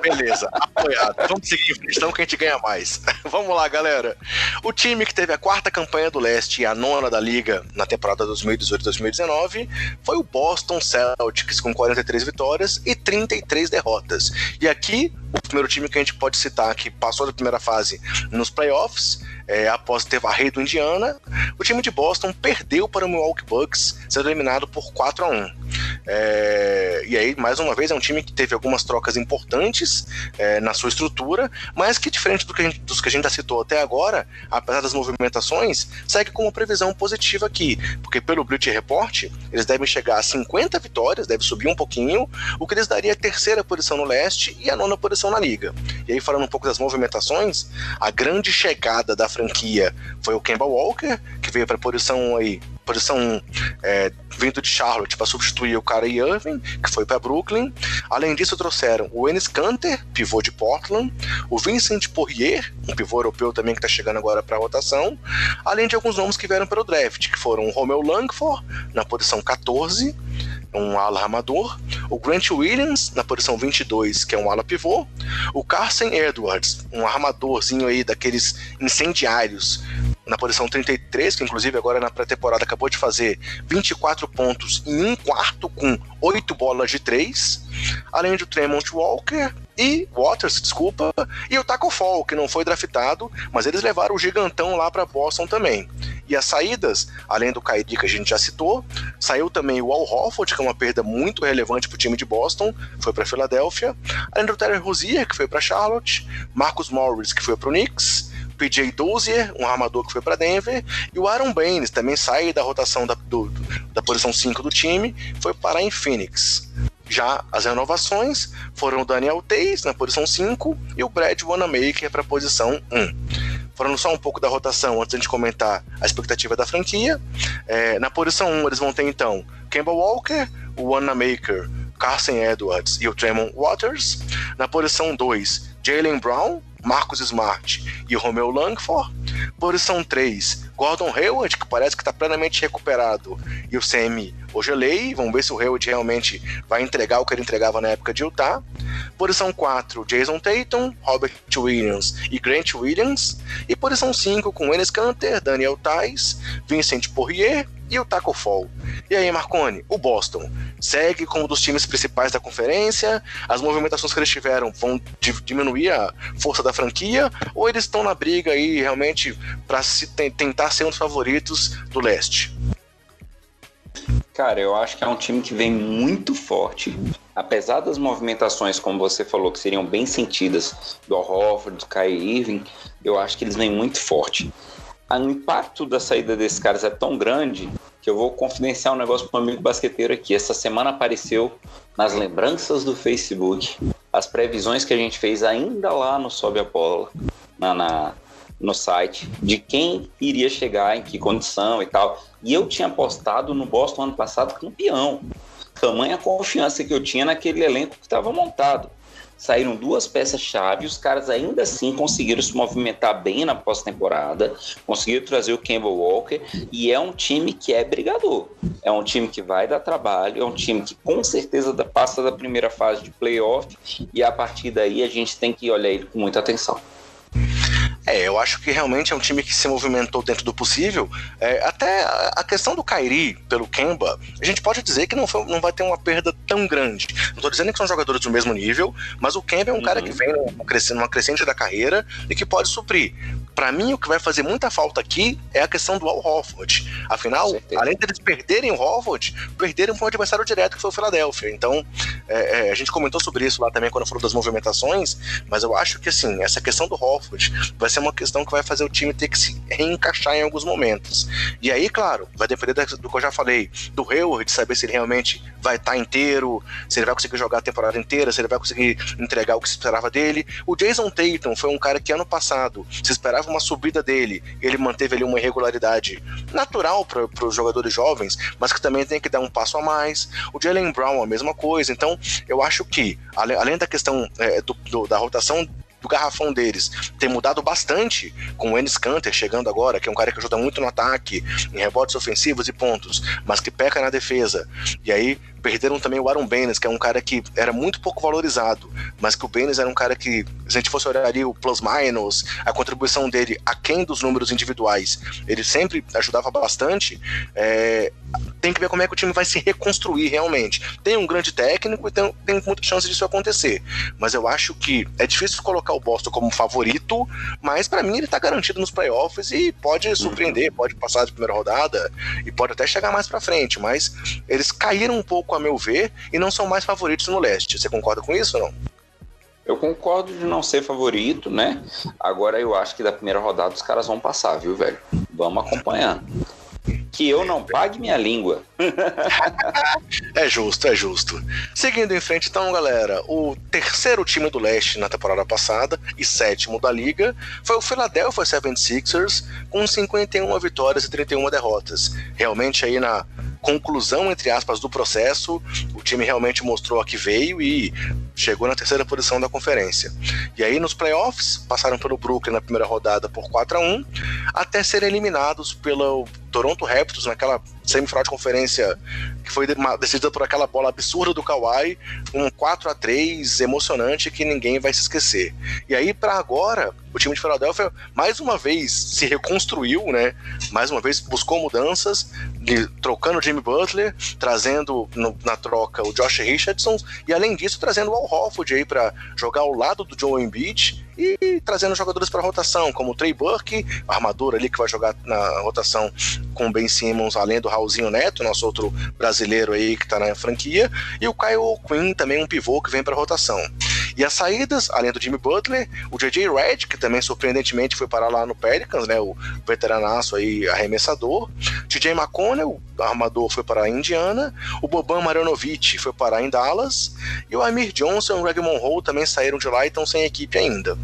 Beleza, apoiado. Vamos seguir em frente, então que a gente ganha mais. Vamos lá, galera. O time que teve a quarta campanha do leste e a nona da liga na temporada 2018-2019 foi o Boston Celtics, com 43 vitórias e 33 derrotas. E aqui, o primeiro time que a gente pode citar que passou da primeira fase nos playoffs, é, após ter varrido Indiana, o time de Boston perdeu para o Milwaukee Bucks, sendo eliminado por 4 a 1 é, E aí, mais uma vez, é um time que teve algumas trocas importantes é, na sua estrutura, mas que, diferente do que gente, dos que a gente já citou até agora, apesar das movimentações, segue com uma previsão positiva aqui, porque pelo Bleacher Report, eles devem chegar a 50 vitórias, deve subir um pouquinho, o que lhes daria a terceira posição no leste e a nona posição na liga. E aí, falando um pouco das movimentações, a grande chegada da franquia foi o Kemba Walker, que veio para a posição aí posição é, vindo de Charlotte para substituir o Kyrie Irving, que foi para Brooklyn. Além disso, trouxeram o Enes Kanter, pivô de Portland, o Vincent Poirier, um pivô europeu também que está chegando agora para a rotação, além de alguns nomes que vieram pelo draft, que foram o Romeo Langford, na posição 14, um ala armador, o Grant Williams na posição 22, que é um ala pivô, o Carson Edwards, um armadorzinho aí daqueles incendiários na posição 33, que inclusive agora na pré-temporada acabou de fazer 24 pontos em um quarto com 8 bolas de 3, além do Tremont Walker e Waters, desculpa, e o Taco Fall, que não foi draftado, mas eles levaram o gigantão lá para Boston também. E as saídas, além do Kyrie que a gente já citou, saiu também o Al Horford, que é uma perda muito relevante para o time de Boston, foi para Filadélfia, além do Terry Rozier, que foi para Charlotte, Marcus Morris, que foi para o Knicks, PJ Dozier, um armador que foi para Denver, e o Aaron Baines também sai da rotação da, do, da posição 5 do time, foi parar em Phoenix. Já as renovações foram o Daniel Tays na posição 5 e o Brad Wanamaker para a posição 1. Falando só um pouco da rotação antes de comentar a expectativa da franquia. É, na posição 1 eles vão ter então Campbell Walker, o Wanamaker, Carson Edwards e o Tremont Waters. Na posição 2, Jalen Brown, Marcus Smart e o Romeo Langford. Posição 3, Gordon Hayward, que parece que está plenamente recuperado, e o CM Ogelei. Vamos ver se o Hayward realmente vai entregar o que ele entregava na época de Utah. Posição 4, Jason Tatum, Robert Williams e Grant Williams. E posição 5, com Enes Kanter, Daniel Tais, Vincent Poirier e o Taco Fall. E aí, Marconi, o Boston segue como um dos times principais da conferência? As movimentações que eles tiveram vão diminuir a força da franquia? Ou eles estão na briga aí realmente para se tentar ser um dos favoritos do leste? Cara, eu acho que é um time que vem muito forte. Apesar das movimentações, como você falou, que seriam bem sentidas do Al do Kai Irving, eu acho que eles vêm muito forte. O impacto da saída desses caras é tão grande que eu vou confidenciar um negócio para um amigo basqueteiro aqui. Essa semana apareceu nas lembranças do Facebook as previsões que a gente fez ainda lá no Sobe a Bola, na, na no site de quem iria chegar, em que condição e tal. E eu tinha apostado no Boston ano passado campeão. Tamanha confiança que eu tinha naquele elenco que estava montado. Saíram duas peças-chave, os caras ainda assim conseguiram se movimentar bem na pós-temporada, conseguiram trazer o Campbell Walker, e é um time que é brigador. É um time que vai dar trabalho, é um time que com certeza passa da primeira fase de playoff, e a partir daí a gente tem que olhar ele com muita atenção. É, eu acho que realmente é um time que se movimentou dentro do possível. É, até a questão do Kairi pelo Kemba, a gente pode dizer que não, foi, não vai ter uma perda tão grande. Não estou dizendo que são jogadores do mesmo nível, mas o Kemba é um uhum. cara que vem numa crescente, numa crescente da carreira e que pode suprir. Para mim, o que vai fazer muita falta aqui é a questão do Al Horford. Afinal, além deles perderem o Horford, perderam para um adversário direto que foi o Philadelphia. Então, é, é, a gente comentou sobre isso lá também quando falou das movimentações, mas eu acho que assim, essa questão do Horford vai ser ser uma questão que vai fazer o time ter que se reencaixar em alguns momentos. E aí, claro, vai depender do que eu já falei, do Hayward, de saber se ele realmente vai estar inteiro, se ele vai conseguir jogar a temporada inteira, se ele vai conseguir entregar o que se esperava dele. O Jason Tatum foi um cara que ano passado se esperava uma subida dele, ele manteve ali uma irregularidade natural para os jogadores jovens, mas que também tem que dar um passo a mais. O Jalen Brown, a mesma coisa. Então, eu acho que, além da questão é, do, do, da rotação do garrafão deles tem mudado bastante, com o Ennis Canter chegando agora, que é um cara que ajuda muito no ataque, em rebotes ofensivos e pontos, mas que peca na defesa. E aí perderam também o Aaron Baines, que é um cara que era muito pouco valorizado, mas que o Baines era um cara que, se a gente fosse olhar ali o plus-minus, a contribuição dele aquém dos números individuais, ele sempre ajudava bastante. É, tem que ver como é que o time vai se reconstruir realmente. Tem um grande técnico e tem, tem muita chance disso acontecer, mas eu acho que é difícil colocar o Boston como favorito, mas para mim ele tá garantido nos playoffs e pode surpreender, pode passar de primeira rodada e pode até chegar mais para frente, mas eles caíram um pouco a meu ver, e não são mais favoritos no leste. Você concorda com isso ou não? Eu concordo de não ser favorito, né? Agora eu acho que da primeira rodada os caras vão passar, viu, velho? Vamos acompanhando que eu não pague minha língua. é justo, é justo. Seguindo em frente, então, galera, o terceiro time do leste na temporada passada e sétimo da liga foi o Philadelphia 76ers, com 51 vitórias e 31 derrotas. Realmente aí na conclusão, entre aspas, do processo, time realmente mostrou a que veio e chegou na terceira posição da conferência. E aí nos playoffs, passaram pelo Brooklyn na primeira rodada por 4 a 1 até serem eliminados pelo Toronto Raptors naquela semifinal de conferência que foi decidida por aquela bola absurda do Kawhi, um 4 a 3 emocionante que ninguém vai se esquecer. E aí para agora, o time de Philadelphia mais uma vez se reconstruiu, né? Mais uma vez buscou mudanças, trocando Jimmy Butler, trazendo no, na troca o Josh Richardson e além disso trazendo o Al Horford aí para jogar ao lado do Joe Embiid e trazendo jogadores para rotação, como o Trey Burke, armador ali que vai jogar na rotação com o Ben Simmons, além do Raulzinho Neto, nosso outro brasileiro aí que está na franquia, e o Kyle Quinn, também um pivô que vem para rotação. E as saídas, além do Jimmy Butler, o JJ Redd, que também surpreendentemente foi parar lá no Pelicans, né, o veteranaço aí arremessador, TJ McConnell, armador, foi para a Indiana, o Boban Marjanovic foi parar em Dallas, e o Amir Johnson e o Greg Monroe também saíram de lá e estão sem equipe ainda.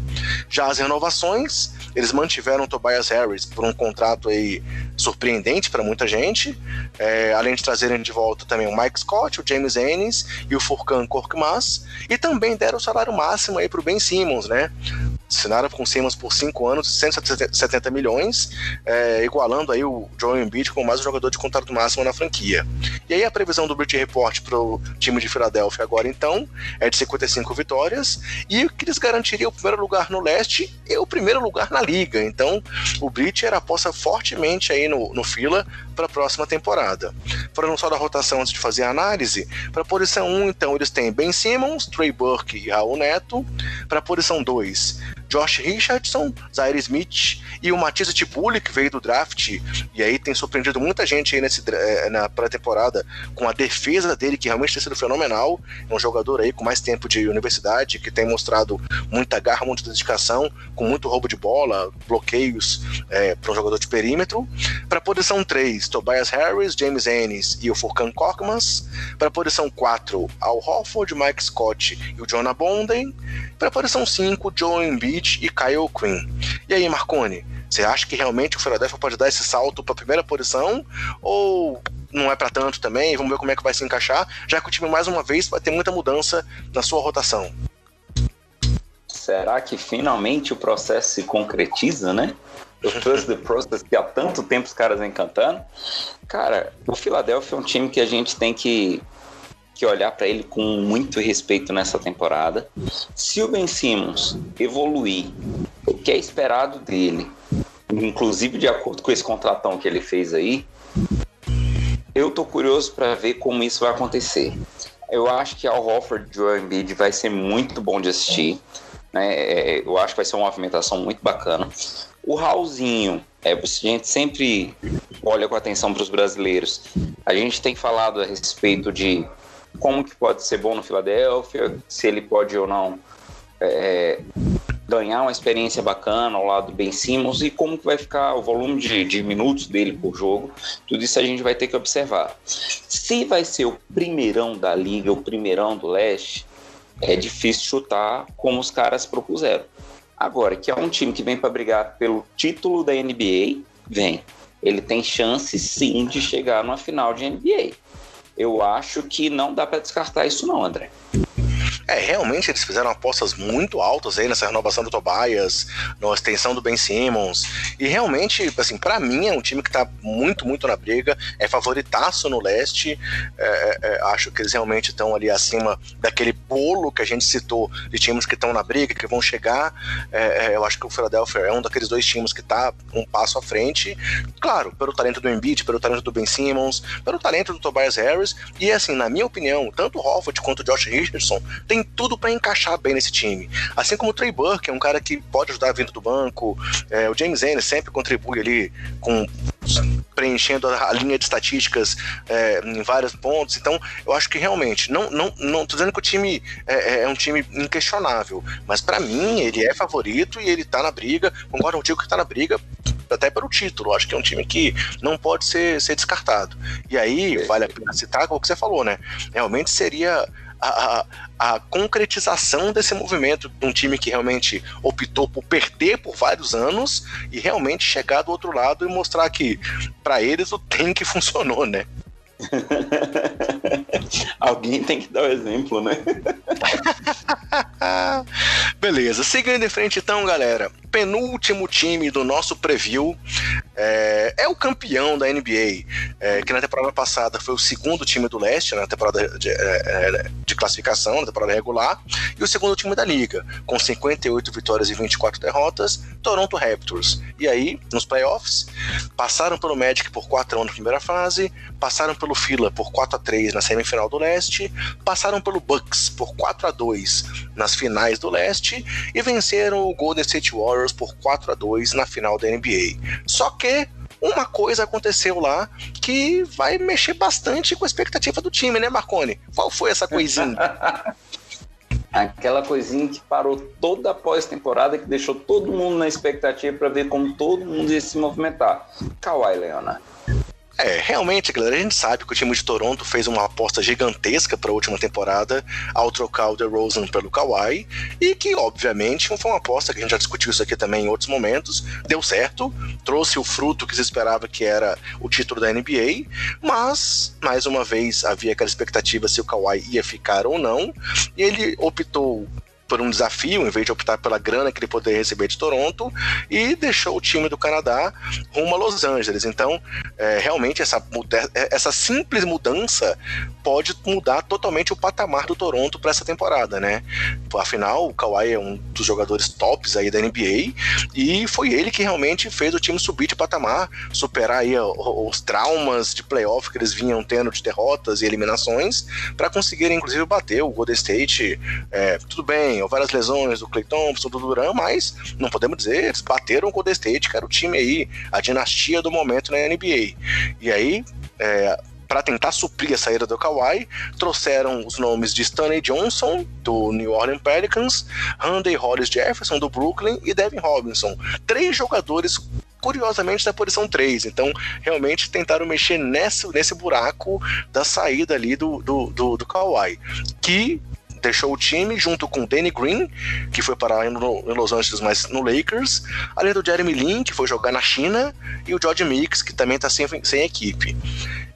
Já as renovações, eles mantiveram o Tobias Harris por um contrato aí surpreendente para muita gente, é, além de trazerem de volta também o Mike Scott, o James Ennis e o Furkan Korkmaz, e também deram o salário máximo aí para o Ben Simmons, né? Assinaram com o Simmons por 5 anos, 170 milhões, é, igualando aí o Joel Embiid como mais um jogador de contrato máximo na franquia. E aí a previsão do British Report para o time de Filadélfia agora então é de 55 vitórias e que eles garantiriam o primeiro lugar no leste e o primeiro lugar na liga. Então o British era aposta fortemente aí no, no fila para a próxima temporada. Falando só da rotação antes de fazer a análise, para a posição 1 então eles têm Ben Simmons, Trey Burke e Raul Neto. Para a posição 2, Josh Richardson, Zaire Smith e o Matisse Tibuli, que veio do draft, e aí tem surpreendido muita gente aí nesse, eh, na pré-temporada com a defesa dele, que realmente tem sido fenomenal. É um jogador aí com mais tempo de universidade, que tem mostrado muita garra, muita dedicação, com muito roubo de bola, bloqueios é, para um jogador de perímetro. Para a posição 3, Tobias Harris, James Ennis e o Furkan Korkmaz. Para a posição 4, Al Hofford, Mike Scott e o Jonah Bonden. Para a posição 5, Joe Embiid e Kyle Quinn. E aí, Marconi, você acha que realmente o Philadelphia pode dar esse salto para a primeira posição? Ou não é para tanto também? Vamos ver como é que vai se encaixar, já que o time, mais uma vez, vai ter muita mudança na sua rotação. Será que finalmente o processo se concretiza, né? O Trust the Process, que há tanto tempo os caras vêm cantando. Cara, o Philadelphia é um time que a gente tem que que olhar para ele com muito respeito nessa temporada. Se o Ben Simmons evoluir o que é esperado dele, inclusive de acordo com esse contratão que ele fez aí, eu tô curioso para ver como isso vai acontecer. Eu acho que Al Hofford e Embiid vai ser muito bom de assistir. Né? É, eu acho que vai ser uma movimentação muito bacana. O Raulzinho, é, a gente sempre olha com atenção para os brasileiros. A gente tem falado a respeito de como que pode ser bom no Filadélfia, se ele pode ou não é, ganhar uma experiência bacana ao lado do Ben Simmons e como que vai ficar o volume de, de, minutos dele por jogo. Tudo isso a gente vai ter que observar. Se vai ser o primeirão da liga, o primeirão do leste, é difícil chutar como os caras propuseram. Agora, que é um time que vem para brigar pelo título da NBA, vem. Ele tem chance sim de chegar numa final de NBA eu acho que não dá para descartar isso não, André. É, realmente eles fizeram apostas muito altas aí nessa renovação do Tobias, na extensão do Ben Simmons. E realmente, assim, para mim é um time que tá muito, muito na briga, é favoritaço no leste. É, é, é acho que eles realmente estão ali acima daquele bolo que a gente citou de times que estão na briga, que vão chegar. É, é, eu acho que o Philadelphia é um daqueles dois times que tá um passo à frente. Claro, pelo talento do Embiid, pelo talento do Ben Simmons, pelo talento do Tobias Harris. E assim, na minha opinião, tanto o Hofford quanto o Josh Richardson tem tudo para encaixar bem nesse time. Assim como o Trey Burke, é um cara que pode ajudar vindo do banco. É, o James Ennis sempre contribui ali com preenchendo a, linha de estatísticas é, em vários pontos. Então, eu acho que realmente, não, não, não tô dizendo que o time é, é, é um time inquestionável, mas para mim ele é favorito e ele tá na briga. Concordo contigo que tá na briga até pelo título. Acho que é um time que não pode ser, ser descartado. E aí, vale a pena citar o que você falou, né? Realmente seria a, a, concretização desse movimento de um time que realmente optou por perder por vários anos e realmente chegar do outro lado e mostrar que para eles o tank funcionou, né? Alguém tem que dar o exemplo, né? Beleza, seguindo em frente então, galera penúltimo time do nosso preview é, é o campeão da NBA, é, que na temporada passada foi o segundo time do leste, na temporada de, é, é de, classificação, na temporada regular, e o segundo time da liga, com 58 vitórias e 24 derrotas, Toronto Raptors. E aí, nos playoffs, passaram pelo Magic por 4 a 1 na primeira fase, passaram pelo Fila por 4 a 3 na semifinal do leste, passaram pelo Bucks por 4 a 2 nas finais do leste e venceram o Golden State Warriors por 4 a 2 na final da NBA. Só que uma coisa aconteceu lá que vai mexer bastante com a expectativa do time, né, Marconi? Qual foi essa coisinha? Aquela coisinha que parou toda a pós-temporada, que deixou todo mundo na expectativa para ver como todo mundo ia se movimentar. Kawhi Leonard. É, realmente, galera, a gente sabe que o time de Toronto fez uma aposta gigantesca para a última temporada ao trocar o DeRozan pelo Kawhi e que, obviamente, foi uma aposta que a gente já discutiu isso aqui também em outros momentos, deu certo, trouxe o fruto que se esperava que era o título da NBA, mas, mais uma vez, havia aquela expectativa se o Kawhi ia ficar ou não, e ele optou por um desafio, em vez de optar pela grana que ele poderia receber de Toronto, e deixou o time do Canadá rumo a Los Angeles. Então, é, realmente, essa, essa simples mudança pode mudar totalmente o patamar do Toronto para essa temporada, né? Afinal, o Kawhi é um dos jogadores tops aí da NBA, e foi ele que realmente fez o time subir de patamar, superar aí os traumas de playoff que eles vinham tendo de derrotas e eliminações, para conseguirem, inclusive, bater o Golden State. É, tudo bem, ou várias lesões do Clay Thompson, do Duran, mas não podemos dizer, eles bateram com o Golden State, que era o time aí, a dinastia do momento na NBA. E aí, é, para tentar suprir a saída do Kawhi, trouxeram os nomes de Stanley Johnson, do New Orleans Pelicans, Randy Hollis Jefferson, do Brooklyn, e Devin Robinson. Três jogadores curiosamente da posição 3. Então, realmente tentaram mexer nesse, nesse buraco da saída ali do, do, do, do Kawhi. Que deixou o time junto com Danny Green, que foi parar em Los Angeles, mas no Lakers, além do Jeremy Lin, que foi jogar na China, e o George Mix, que também está sem, sem equipe.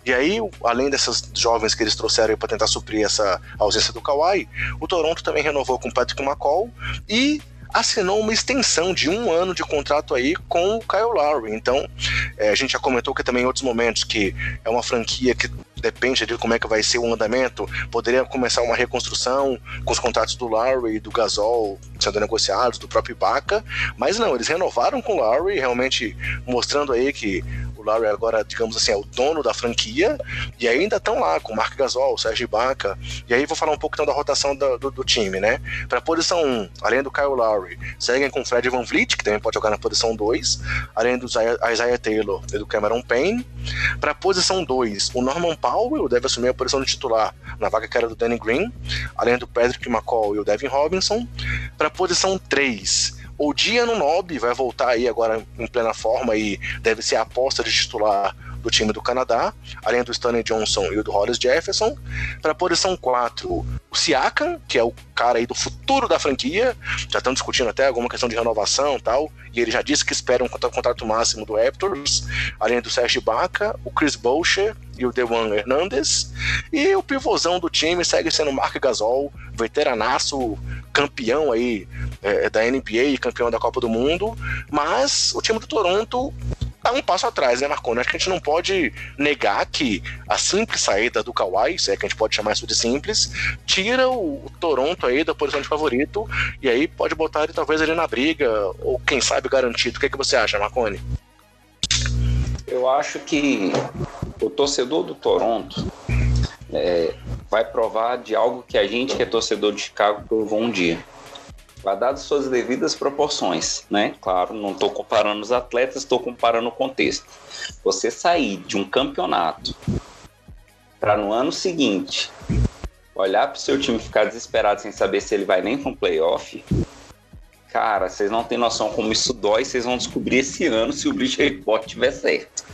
E aí, além dessas jovens que eles trouxeram para tentar suprir essa ausência do Kawhi, o Toronto também renovou com o Patrick McCall e assinou uma extensão de um ano de contrato aí com o Kyle Lowry. Então, é, a gente já comentou que também em outros momentos que é uma franquia que depende de como é que vai ser o andamento, poderia começar uma reconstrução com os contratos do Larry e do Gasol sendo negociados, do próprio Ibaka, mas não, eles renovaram com o Larry, realmente mostrando aí que o Larry agora, digamos assim, é o dono da franquia, e ainda estão lá com o Mark Gasol, o Sérgio Ibaka, e aí vou falar um pouco então da rotação do, do, do time, né? Para posição 1, além do Kyle Lowry, seguem com o Fred Van Vliet, que também pode jogar na posição 2, além do Isaiah Taylor e do Cameron Payne. Para posição 2, o Norman Powell deve assumir a posição de titular na vaga que era do Danny Green, além do Patrick McCall e o Devin Robinson. Para posição 3, o Dia no Nob vai voltar aí agora em plena forma e deve ser a aposta de titular do time do Canadá, além do Stanley Johnson e do Hollis Jefferson. Para a posição 4, o Siakam, que é o cara aí do futuro da franquia, já estão discutindo até alguma questão de renovação e tal, e ele já disse que espera um contrato máximo do Raptors, além do Serge Ibaka, o Chris Boucher e o Dewan Hernandez, e o pivôzão do time segue sendo o Mark Gasol, veteranaço, campeão aí é, da NBA campeão da Copa do Mundo, mas o time do Toronto tá um passo atrás, né, Marconi? Acho que a gente não pode negar que a simples saída do Kawhi, se é que a gente pode chamar isso de simples, tira o, o Toronto aí da posição de favorito e aí pode botar ele talvez ali na briga, ou quem sabe garantido. O que, é que você acha, Marconi? Eu acho que o torcedor do Toronto é, vai provar de algo que a gente que é torcedor de Chicago provou um dia dado suas devidas proporções, né? Claro, não estou comparando os atletas, estou comparando o contexto. Você sair de um campeonato para no ano seguinte olhar para o seu time ficar desesperado sem saber se ele vai nem com playoff, cara, vocês não têm noção como isso dói, vocês vão descobrir esse ano se o Bleacher Report tiver certo.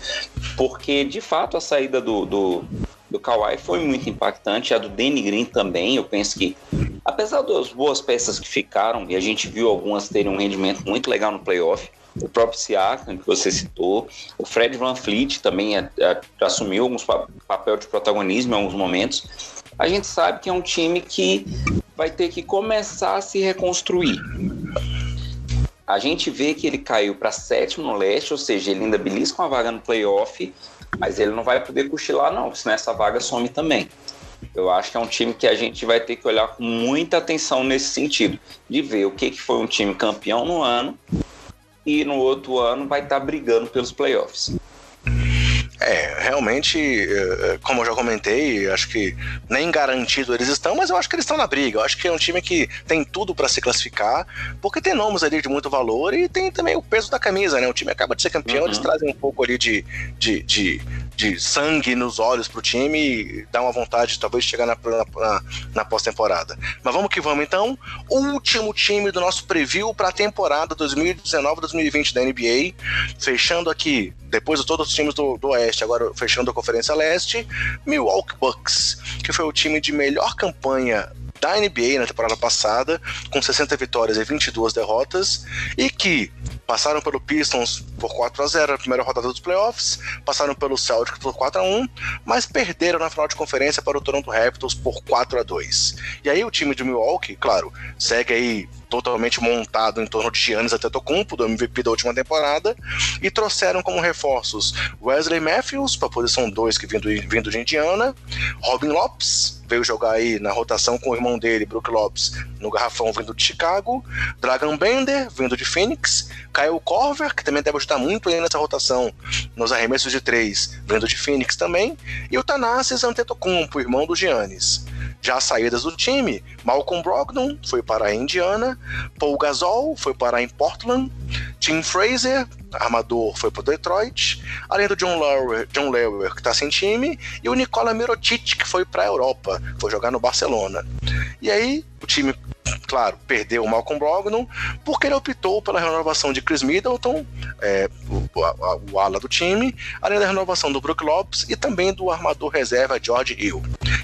Porque, de fato, a saída do, do, do Kawhi foi muito impactante, a do Danny Green também, eu penso que Apesar das boas peças que ficaram, e a gente viu algumas terem um rendimento muito legal no playoff, o próprio Siakam, que você citou, o Fred Van Fleet também é, é, assumiu alguns pa papel de protagonismo em alguns momentos. A gente sabe que é um time que vai ter que começar a se reconstruir. A gente vê que ele caiu para sétimo no leste, ou seja, ele ainda belisca uma vaga no playoff, mas ele não vai poder cochilar, não, senão essa vaga some também. Eu acho que é um time que a gente vai ter que olhar com muita atenção nesse sentido, de ver o que, que foi um time campeão no ano e no outro ano vai estar tá brigando pelos playoffs. É, realmente, é, é, como eu já comentei, acho que nem garantido eles estão, mas eu acho que eles estão na briga. Eu acho que é um time que tem tudo para se classificar, porque tem nomes ali de muito valor e tem também o peso da camisa, né? O time acaba de ser campeão, uhum. eles trazem um pouco ali de, de, de, de sangue nos olhos pro time e dá uma vontade talvez de chegar na, na, na pós-temporada. Mas vamos que vamos então. Último time do nosso preview para a temporada 2019-2020 da NBA, fechando aqui depois de todos os times do, do Oeste, agora fechando a Conferência Leste, Milwaukee Bucks, que foi o time de melhor campanha da NBA na temporada passada, com 60 vitórias e 22 derrotas, e que passaram pelo Pistons por 4 a 0 na primeira rodada dos playoffs, passaram pelo Celtics por 4 a 1 mas perderam na final de conferência para o Toronto Raptors por 4 a 2 E aí o time de Milwaukee, claro, segue aí totalmente montado em torno de Giannis Antetokounmpo, do MVP da última temporada, e trouxeram como reforços Wesley Matthews, para a posição 2, que vindo, vindo de Indiana, Robin Lopes, veio jogar aí na rotação com o irmão dele, Brook Lopes, no garrafão vindo de Chicago, Dragon Bender, vindo de Phoenix, Kyle Corver, que também deve ajudar muito aí nessa rotação nos arremessos de três, vindo de Phoenix também, e o Tanassis Antetokounmpo, irmão do Giannis. Já saídas do time, Malcolm Brogdon foi para a Indiana, Paul Gasol foi para em Portland, Tim Fraser, armador, foi para Detroit, além do John Lawler, John Lawler que está sem time, e o Nikola Mirotic, que foi para a Europa, foi jogar no Barcelona. E aí, o time claro, perdeu o Malcolm Brogdon, porque ele optou pela renovação de Chris Middleton, é, o, a, o ala do time, além da renovação do Brook Lopes e também do armador reserva George Hill.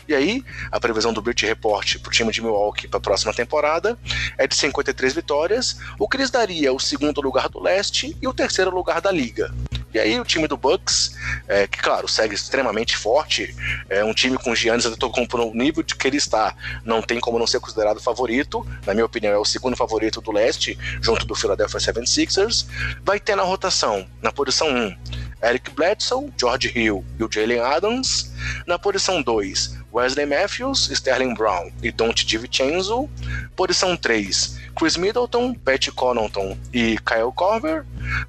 E aí, a previsão do British Report para o time de Milwaukee para a próxima temporada é de 53 vitórias, o lhes daria o segundo lugar do leste e o terceiro lugar da liga. E aí o time do Bucks, é, que claro, segue extremamente forte, é um time com Giannis Antetokounmpo no nível de que ele está, não tem como não ser considerado favorito, na minha opinião é o segundo favorito do leste, junto do Philadelphia 76ers, vai ter na rotação, na posição 1, Eric Bledsoe, George Hill e o Jalen Adams, na posição 2, Wesley Matthews, Sterling Brown e Don't DiVincenzo. Posição 3, Chris Middleton, Pat Connaughton e Kyle Korver.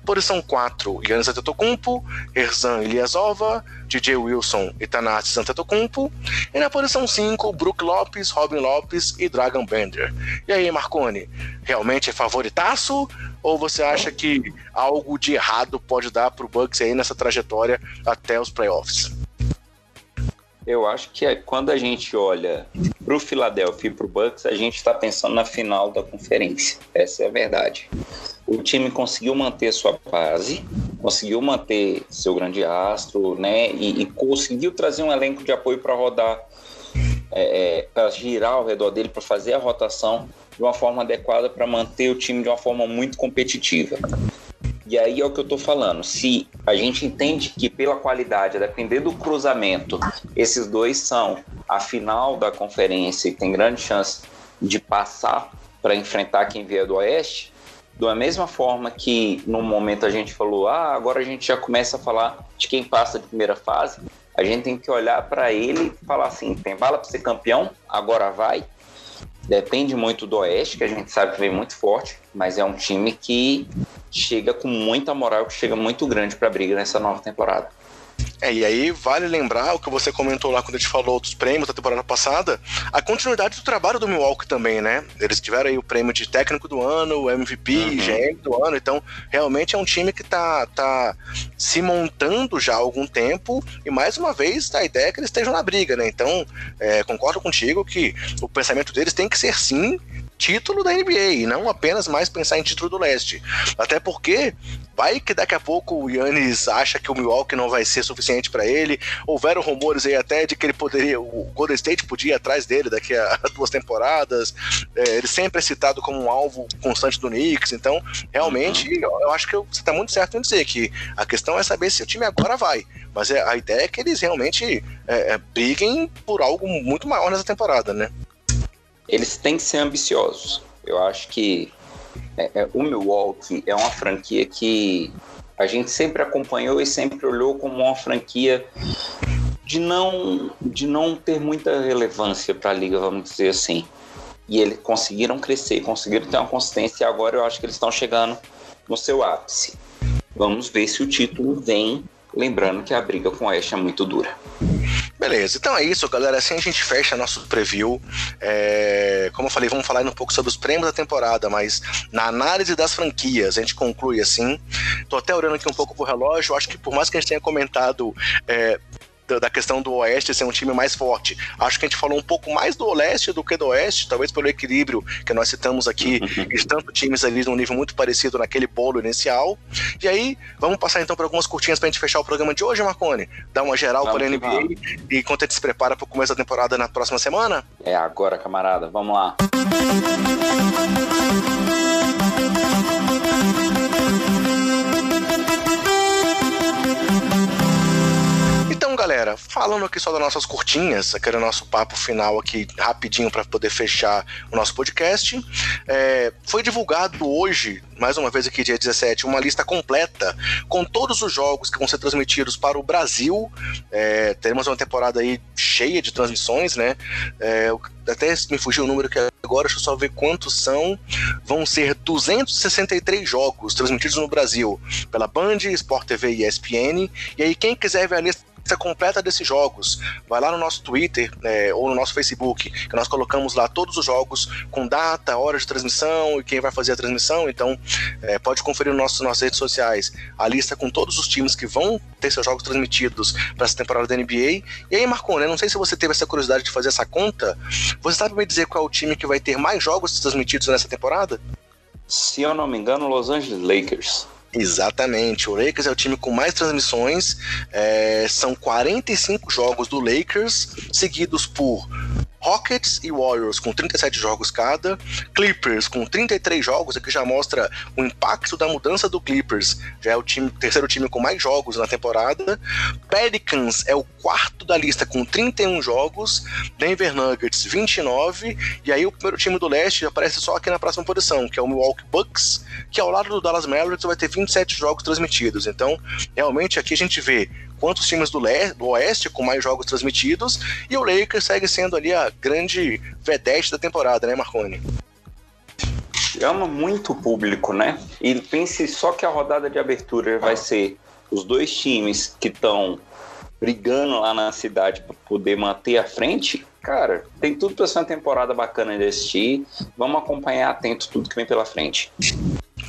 Posição 4, Giannis Antetokounmpo, Erzan Ilyasova, DJ Wilson e Tanassi Antetokounmpo. E na posição 5, Brook Lopes, Robin Lopes e Dragon Bender. E aí, Marconi, realmente é favoritaço? Ou você acha que algo de errado pode dar para o Bucks aí nessa trajetória até os playoffs? Eu acho que é, quando a gente olha para o Philadelphia e para o Bucks, a gente está pensando na final da conferência. Essa é a verdade. O time conseguiu manter sua base, conseguiu manter seu grande astro, né? E, e conseguiu trazer um elenco de apoio para rodar, é, é, para girar ao redor dele, para fazer a rotação de uma forma adequada para manter o time de uma forma muito competitiva. E aí é o que eu estou falando. Se a gente entende que pela qualidade, a depender do cruzamento, esses dois são a final da conferência e tem grande chance de passar para enfrentar quem vier do Oeste, da mesma forma que no momento a gente falou, ah, agora a gente já começa a falar de quem passa de primeira fase, a gente tem que olhar para ele e falar assim: tem bala para ser campeão? Agora vai. Depende muito do Oeste, que a gente sabe que vem muito forte, mas é um time que chega com muita moral, que chega muito grande para a briga nessa nova temporada. É, e aí vale lembrar o que você comentou lá quando a gente falou dos prêmios da temporada passada, a continuidade do trabalho do Milwaukee também, né? Eles tiveram aí o prêmio de técnico do ano, o MVP, uhum. GM do ano, então realmente é um time que tá, tá se montando já há algum tempo e mais uma vez a ideia é que eles estejam na briga, né? Então, é, concordo contigo que o pensamento deles tem que ser sim título da NBA e não apenas mais pensar em título do leste. Até porque vai que daqui a pouco o Yannis acha que o Milwaukee não vai ser suficiente para ele. Houveram rumores aí até de que ele poderia, o Golden State podia ir atrás dele daqui a duas temporadas. É, ele sempre é citado como um alvo constante do Knicks. Então, realmente, uhum. eu, acho que você está muito certo em dizer que a questão é saber se o time agora vai. Mas é, a ideia é que eles realmente é, é, briguem por algo muito maior nessa temporada, né? Eles têm que ser ambiciosos. Eu acho que é, é, o Milwaukee é uma franquia que a gente sempre acompanhou e sempre olhou como uma franquia de não, de não ter muita relevância para a liga, vamos dizer assim. E eles conseguiram crescer, conseguiram ter uma consistência e agora eu acho que eles estão chegando no seu ápice. Vamos ver se o título vem, lembrando que a briga com o Oeste é muito dura. Beleza, então é isso, galera. Assim a gente fecha nosso preview. É, como eu falei, vamos falar um pouco sobre os prêmios da temporada, mas na análise das franquias, a gente conclui assim. Tô até olhando aqui um pouco pro relógio. Acho que por mais que a gente tenha comentado é, da questão do Oeste ser um time mais forte. Acho que a gente falou um pouco mais do Leste do que do Oeste, talvez pelo equilíbrio que nós citamos aqui, uhum. de tanto times ali num nível muito parecido naquele bolo inicial. E aí, vamos passar então para algumas curtinhas para a gente fechar o programa de hoje, Marcone? Dar uma geral para a NBA vamos. e enquanto a gente se prepara para o começo da temporada na próxima semana? É agora, camarada. Vamos lá. Galera, falando aqui só das nossas curtinhas, aquele nosso papo final aqui rapidinho para poder fechar o nosso podcast. É, foi divulgado hoje, mais uma vez aqui dia 17, uma lista completa com todos os jogos que vão ser transmitidos para o Brasil. É, teremos uma temporada aí cheia de transmissões, né? É, até me fugiu o número que agora, deixa eu só ver quantos são. Vão ser 263 jogos transmitidos no Brasil pela Band, Sport TV e ESPN. E aí, quem quiser ver a lista lista completa desses jogos, vai lá no nosso Twitter é, ou no nosso Facebook, que nós colocamos lá todos os jogos com data, hora de transmissão e quem vai fazer a transmissão. Então, é, pode conferir nos nossas redes sociais a lista com todos os times que vão ter seus jogos transmitidos para essa temporada da NBA. E aí, Marconi, não sei se você teve essa curiosidade de fazer essa conta. Você sabe me dizer qual é o time que vai ter mais jogos transmitidos nessa temporada? Se eu não me engano, Los Angeles Lakers. Exatamente. O Lakers é o time com mais transmissões. É, são 45 jogos do Lakers, seguidos por Rockets e Warriors com 37 jogos cada, Clippers com 33 jogos, aqui já mostra o impacto da mudança do Clippers, já é o time, terceiro time com mais jogos na temporada. Pelicans é o quarto da lista com 31 jogos, Denver Nuggets 29, e aí o primeiro time do leste aparece só aqui na próxima posição, que é o Milwaukee Bucks, que ao lado do Dallas Mavericks vai ter 27 jogos transmitidos. Então, realmente aqui a gente vê quantos times do, Le do Oeste com mais jogos transmitidos, e o Lakers segue sendo ali a grande vedete da temporada, né, Marconi? Chama muito público, né? E pense só que a rodada de abertura vai ser os dois times que estão brigando lá na cidade para poder manter a frente. Cara, tem tudo para ser uma temporada bacana de assistir. Vamos acompanhar atento tudo que vem pela frente.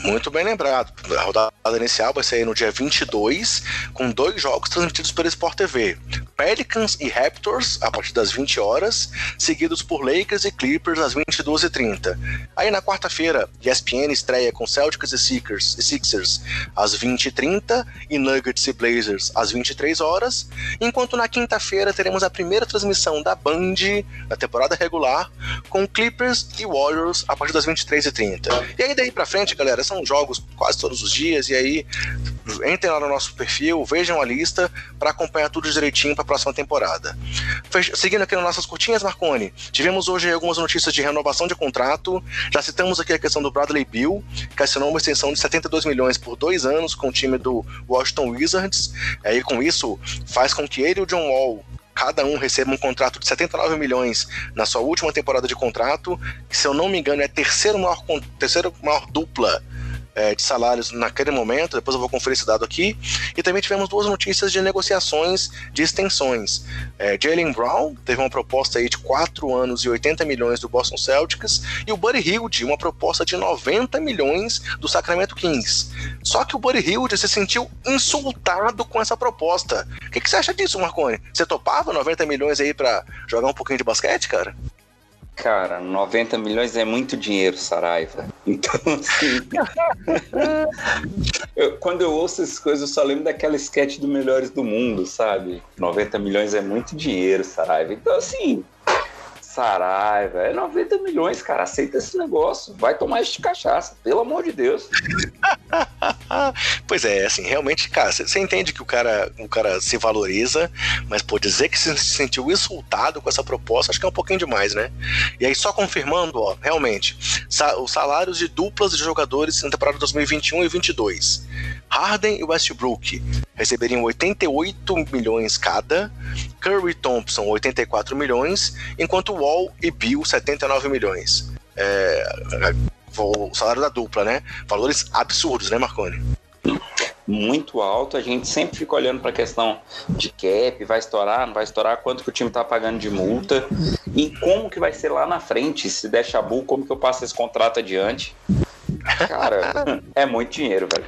Muito bem lembrado. A rodada inicial vai sair no dia 22, com dois jogos transmitidos pela Sport TV. Pelicans e Raptors a partir das 20 horas, seguidos por Lakers e Clippers às 22h30. Aí na quarta-feira, ESPN estreia com Celtics e Sixers, e Sixers às 20h30 e Nuggets e Blazers às 23 horas, enquanto na quinta-feira teremos a primeira transmissão da Band na temporada regular com Clippers e Warriors a partir das 23h30. E aí daí pra frente, galera, são jogos quase todos os dias e aí entrem lá no nosso perfil, vejam a lista para acompanhar tudo direitinho para a próxima temporada. Seguindo aqui nas nossas curtinhas, Marconi, tivemos hoje algumas notícias de renovação de contrato. Já citamos aqui a questão do Bradley Bill, que assinou uma extensão de 72 milhões por dois anos com o time do Washington Wizards. Aí com isso faz com que ele e o John Wall cada um receba um contrato de 79 milhões na sua última temporada de contrato, que se eu não me engano é a terceira maior, terceira maior dupla é, de salários naquele momento, depois eu vou conferir esse dado aqui. E também tivemos duas notícias de negociações de extensões. É, Jalen Brown teve uma proposta aí de 4 anos e 80 milhões do Boston Celtics, e o Buddy Hilde, uma proposta de 90 milhões do Sacramento Kings. Só que o Buddy Hilde se sentiu insultado com essa proposta. O que, que você acha disso, Marconi? Você topava 90 milhões aí para jogar um pouquinho de basquete, cara? Cara, 90 milhões é muito dinheiro, Saraiva. Então, assim. eu, quando eu ouço essas coisas, eu só lembro daquela sketch do Melhores do Mundo, sabe? 90 milhões é muito dinheiro, Saraiva. Então, assim, Saraiva, é 90 milhões, cara. Aceita esse negócio. Vai tomar este cachaça, pelo amor de Deus. pois é, assim, realmente, cara, você entende que o cara, o cara se valoriza, mas pô, dizer que se sentiu insultado com essa proposta, acho que é um pouquinho demais, né? E aí, só confirmando, ó, realmente, os salários de duplas de jogadores na temporada 2021 e 2022. Harden e Westbrook receberiam 88 milhões cada, Curry e Thompson 84 milhões, enquanto Wall e Bill 79 milhões. É, o salário da dupla, né? Valores absurdos, né, Marconi? Muito alto, a gente sempre fica olhando para a questão de cap, vai estourar, não vai estourar, quanto que o time está pagando de multa e como que vai ser lá na frente, se der chabu, como que eu passo esse contrato adiante. Cara, é muito dinheiro, velho.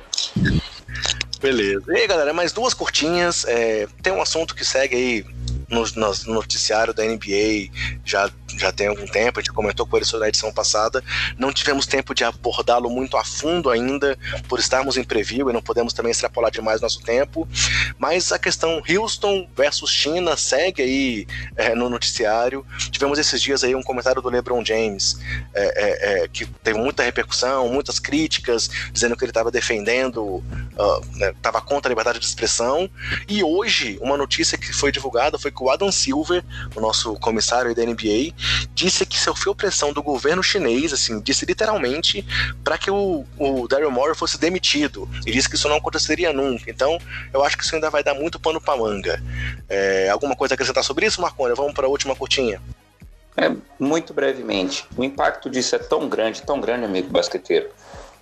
Beleza. E aí, galera, mais duas curtinhas. É, tem um assunto que segue aí no, no, noticiário da NBA já, já tem algum tempo, a gente comentou com ele sobre a edição passada. Não tivemos tempo de abordá-lo muito a fundo ainda, por estarmos em preview e não podemos também extrapolar demais nosso tempo. Mas a questão Houston versus China segue aí é, no noticiário. Tivemos esses dias aí um comentário do LeBron James é, é, que teve muita repercussão, muitas críticas, dizendo que ele estava defendendo, estava uh, né, contra a liberdade de expressão. E hoje, uma notícia que foi divulgada foi que o Adam Silver, o nosso comissário da NBA, disse que sofreu pressão do governo chinês, assim, disse literalmente, para que o, o Daryl Morey fosse demitido. E disse que isso não aconteceria nunca. Então, eu acho que isso ainda vai dar muito pano para manga. É, alguma coisa a acrescentar sobre isso, Marconi? Vamos para a última curtinha. É, muito brevemente. O impacto disso é tão grande, tão grande, amigo basqueteiro,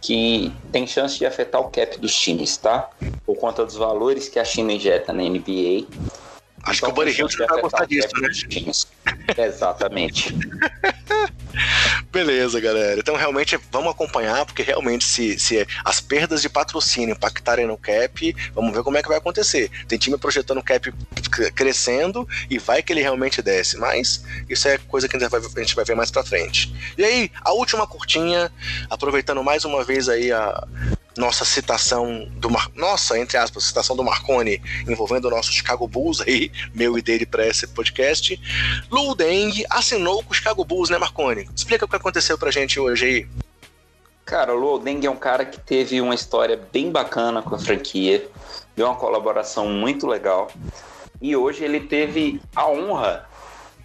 que tem chance de afetar o cap dos times, tá? Por conta dos valores que a China injeta na NBA Acho que o Buddy Hilde vai gostar disso, né? Exatamente. Beleza, galera. Então, realmente, vamos acompanhar, porque realmente, se, se as perdas de patrocínio impactarem no cap, vamos ver como é que vai acontecer. Tem time projetando o cap crescendo e vai que ele realmente desce, mas isso é coisa que a gente vai, a gente vai ver mais pra frente. E aí, a última curtinha, aproveitando mais uma vez aí a, nossa citação do Mar... nossa, entre aspas, citação do Marconi envolvendo o nosso Chicago Bulls aí, meu e dele para esse podcast. Lou Deng assinou com o Chicago Bulls, né, Marconi? Explica o que aconteceu pra gente hoje aí. Cara, o Lou Deng é um cara que teve uma história bem bacana com a franquia, deu uma colaboração muito legal. E hoje ele teve a honra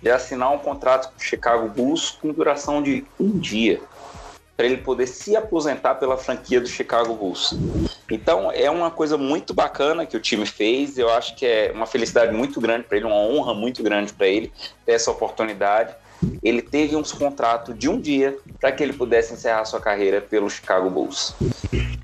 de assinar um contrato com o Chicago Bulls com duração de um dia para ele poder se aposentar pela franquia do Chicago Bulls. Então é uma coisa muito bacana que o time fez. Eu acho que é uma felicidade muito grande para ele, uma honra muito grande para ele ter essa oportunidade. Ele teve um contrato de um dia para que ele pudesse encerrar sua carreira pelo Chicago Bulls.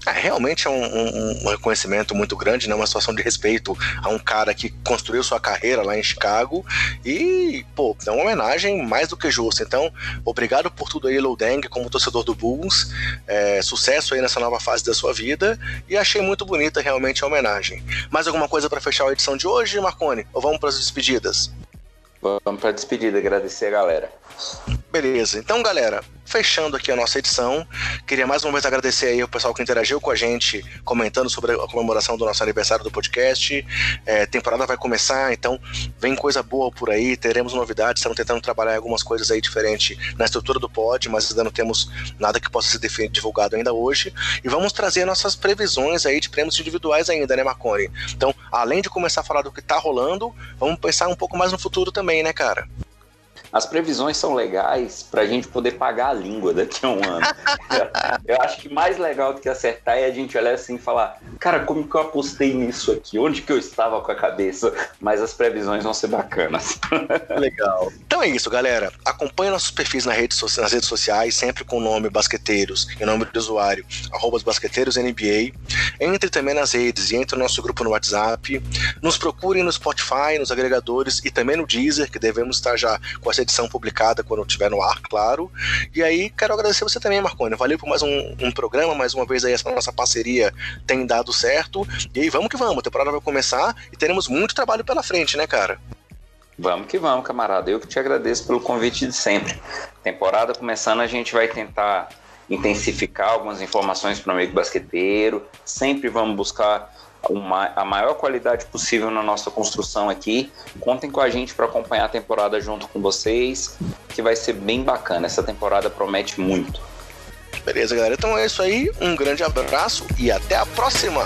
É, realmente é um, um, um, reconhecimento muito grande, né? Uma situação de respeito a um cara que construiu sua carreira lá em Chicago e, pô, é uma homenagem mais do que justa. Então, obrigado por tudo aí, Lou Deng, como torcedor do Bulls. É, sucesso aí nessa nova fase da sua vida e achei muito bonita realmente a homenagem. Mais alguma coisa para fechar a edição de hoje, Marconi? Ou vamos para as despedidas? Vamos para despedida, agradecer a galera. Beleza. Então, galera, fechando aqui a nossa edição, queria mais uma vez agradecer aí o pessoal que interagiu com a gente, comentando sobre a comemoração do nosso aniversário do podcast. É, temporada vai começar, então vem coisa boa por aí, teremos novidades, estamos tentando trabalhar algumas coisas aí diferentes na estrutura do pod, mas ainda não temos nada que possa ser divulgado ainda hoje. E vamos trazer nossas previsões aí de prêmios individuais ainda, né, Marconi? Então, além de começar a falar do que tá rolando, vamos pensar um pouco mais no futuro também, né, cara? As previsões são legais para a gente poder pagar a língua daqui a um ano. eu acho que mais legal do que acertar é a gente olhar assim e falar: cara, como que eu apostei nisso aqui? Onde que eu estava com a cabeça? Mas as previsões vão ser bacanas. legal. Então é isso, galera. Acompanhe nossos perfis nas redes, nas redes sociais, sempre com o nome Basqueteiros e nome do usuário, arroba Basqueteiros NBA. Entre também nas redes e entre no nosso grupo no WhatsApp. Nos procurem no Spotify, nos agregadores e também no Deezer, que devemos estar já com essa edição publicada quando estiver no ar, claro. E aí, quero agradecer você também, Marconi. Valeu por mais um, um programa, mais uma vez aí essa nossa parceria tem dado certo. E aí, vamos que vamos, a temporada vai começar e teremos muito trabalho pela frente, né, cara? Vamos que vamos, camarada. Eu que te agradeço pelo convite de sempre. Temporada começando, a gente vai tentar intensificar algumas informações para o amigo basqueteiro. Sempre vamos buscar uma, a maior qualidade possível na nossa construção aqui. Contem com a gente para acompanhar a temporada junto com vocês, que vai ser bem bacana. Essa temporada promete muito. Beleza, galera. Então é isso aí. Um grande abraço e até a próxima.